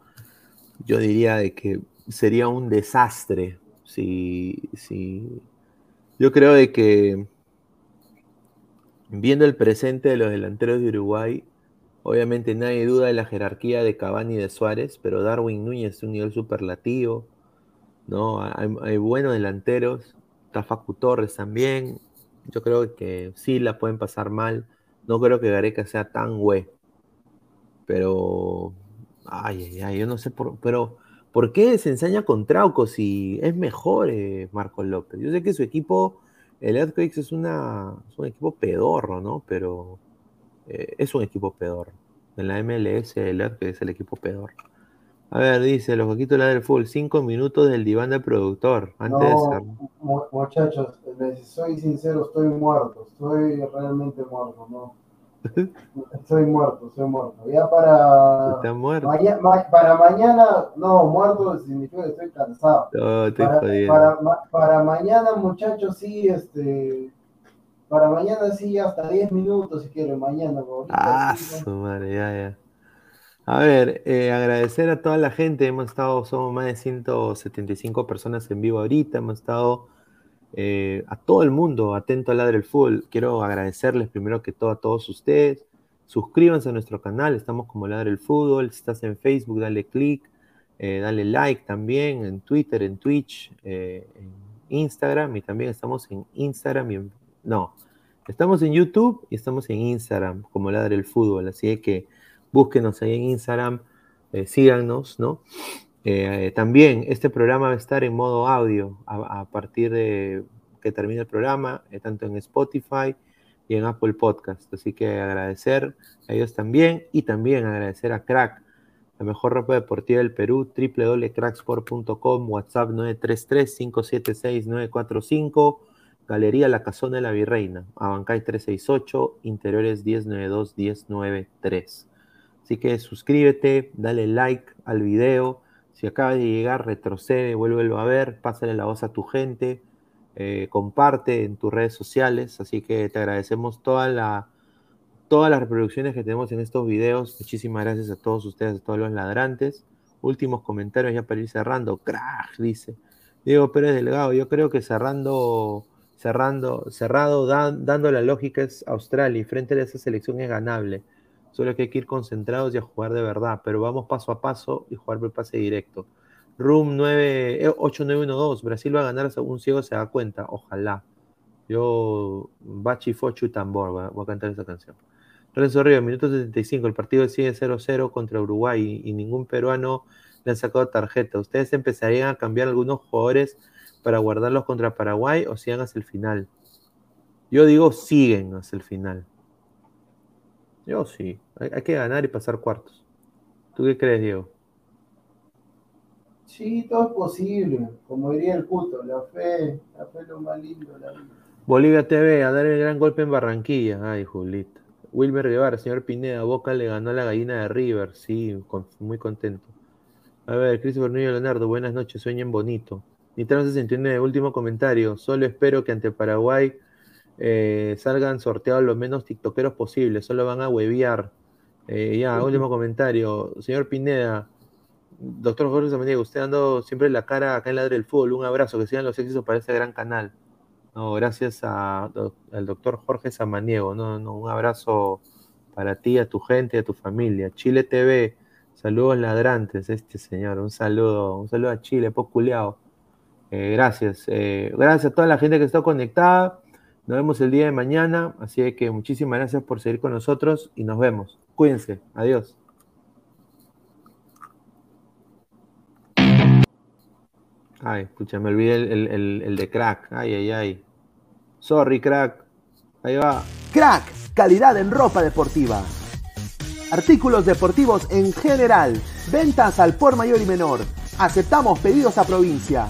yo diría de que sería un desastre si, si yo creo de que viendo el presente de los delanteros de Uruguay, obviamente nadie duda de la jerarquía de Cavani y de Suárez, pero Darwin Núñez es un nivel superlativo, ¿no? Hay, buenos delanteros, Tafacu Torres también, yo creo que sí la pueden pasar mal, no creo que Gareca sea tan güey, pero Ay, ay, ay, yo no sé por, pero ¿por qué se ensaña con Trauco si es mejor eh, Marco López? Yo sé que su equipo, el Earthquakes es, es un equipo pedorro, ¿no? Pero eh, es un equipo pedorro. En la MLS el Earthquakes es el equipo pedorro. A ver, dice, los coquitos del full, cinco minutos del diván del productor. Antes no, muchachos, soy sincero, estoy muerto, estoy realmente muerto, ¿no? Estoy muerto, estoy muerto. Ya para. para mañana, no, muerto significa que estoy cansado. para, mañana, muchachos, sí, este. Para mañana sí, hasta 10 minutos si quieren, mañana. Ah, su madre, ya, ya. A ver, eh, agradecer a toda la gente. Hemos estado, somos más de 175 personas en vivo ahorita. Hemos estado eh, a todo el mundo atento a Ladre el Fútbol. Quiero agradecerles primero que todo a todos ustedes. Suscríbanse a nuestro canal, estamos como Ladre el Fútbol. Si estás en Facebook, dale click, eh, dale like también, en Twitter, en Twitch, en Instagram y también estamos en Instagram y no, estamos en YouTube y estamos en Instagram como Ladre el Fútbol. Así que búsquenos ahí en Instagram, síganos, ¿no? Eh, también este programa va a estar en modo audio a, partir de que termine el programa, eh, tanto en Spotify y en Apple Podcast. Así que agradecer a ellos también y también agradecer a Crack, la mejor ropa deportiva del Perú, www.cracksport.com, WhatsApp 933-576-945, Galería La Casona de la Virreina, Abancay 368, Interiores 1092-1093. Así que suscríbete, dale like al video. Si acabas de llegar, retrocede, vuélvelo a ver, pásale la voz a tu gente, eh, comparte en tus redes sociales. Así que te agradecemos toda la, todas las reproducciones que tenemos en estos videos. Muchísimas gracias a todos ustedes, a todos los ladrantes. Últimos comentarios ya para ir cerrando. Crack, dice. Diego Pérez Delgado, yo creo que cerrando, cerrando, cerrado, dando la lógica es Australia y frente a esa selección es ganable. Solo que hay que ir concentrados y a jugar de verdad, pero vamos paso a paso y jugar por pase directo. Room 9, 8912, eh, Brasil va a ganar, un ciego se da cuenta, ojalá. Yo, Bachi Fochu Tambor, voy a, cantar esa canción. Lorenzo Río, minuto 75, el partido sigue 0-0 contra Uruguay y, ningún peruano le han sacado tarjeta. ¿Ustedes empezarían a cambiar algunos jugadores para guardarlos contra Paraguay o sigan hasta el final? Yo digo siguen hasta el final. Yo sí. Hay, que ganar y pasar cuartos. ¿Tú qué crees, Diego? Sí, todo es posible. Como diría el puto, la fe, la fe es lo más lindo la vida. Bolivia TV, a dar el gran golpe en Barranquilla. Ay, Julita. Wilmer Guevara, señor Pineda, Boca le ganó a la gallina de River. Sí, muy contento. A ver, Christopher Núñez Leonardo, buenas noches, sueñen bonito. Nitro 69, último comentario. Solo espero que ante Paraguay eh, salgan sorteados los menos tiktokeros posibles. Solo van a hueviar. Eh, ya, último comentario. Señor Pineda, doctor Jorge Samaniego, usted dando siempre la cara acá en Ladre del Fútbol. Un abrazo, que sigan los éxitos para este gran canal. No, gracias al doctor Jorge Samaniego. No, no, un abrazo para ti, a tu gente, a tu familia. Chile TV, saludos ladrantes, este señor. Un saludo, un saludo a Chile, poculeado. Eh, gracias. Eh, gracias a toda la gente que está conectada. Nos vemos el día de mañana, así que muchísimas gracias por seguir con nosotros y nos vemos. Cuídense, adiós. Ay, escucha, me olvidé el, de crack. Ay, ay, ay. Sorry, crack. Ahí va. Crack, calidad en ropa deportiva. Artículos deportivos en general. Ventas al por mayor y menor. Aceptamos pedidos a provincia.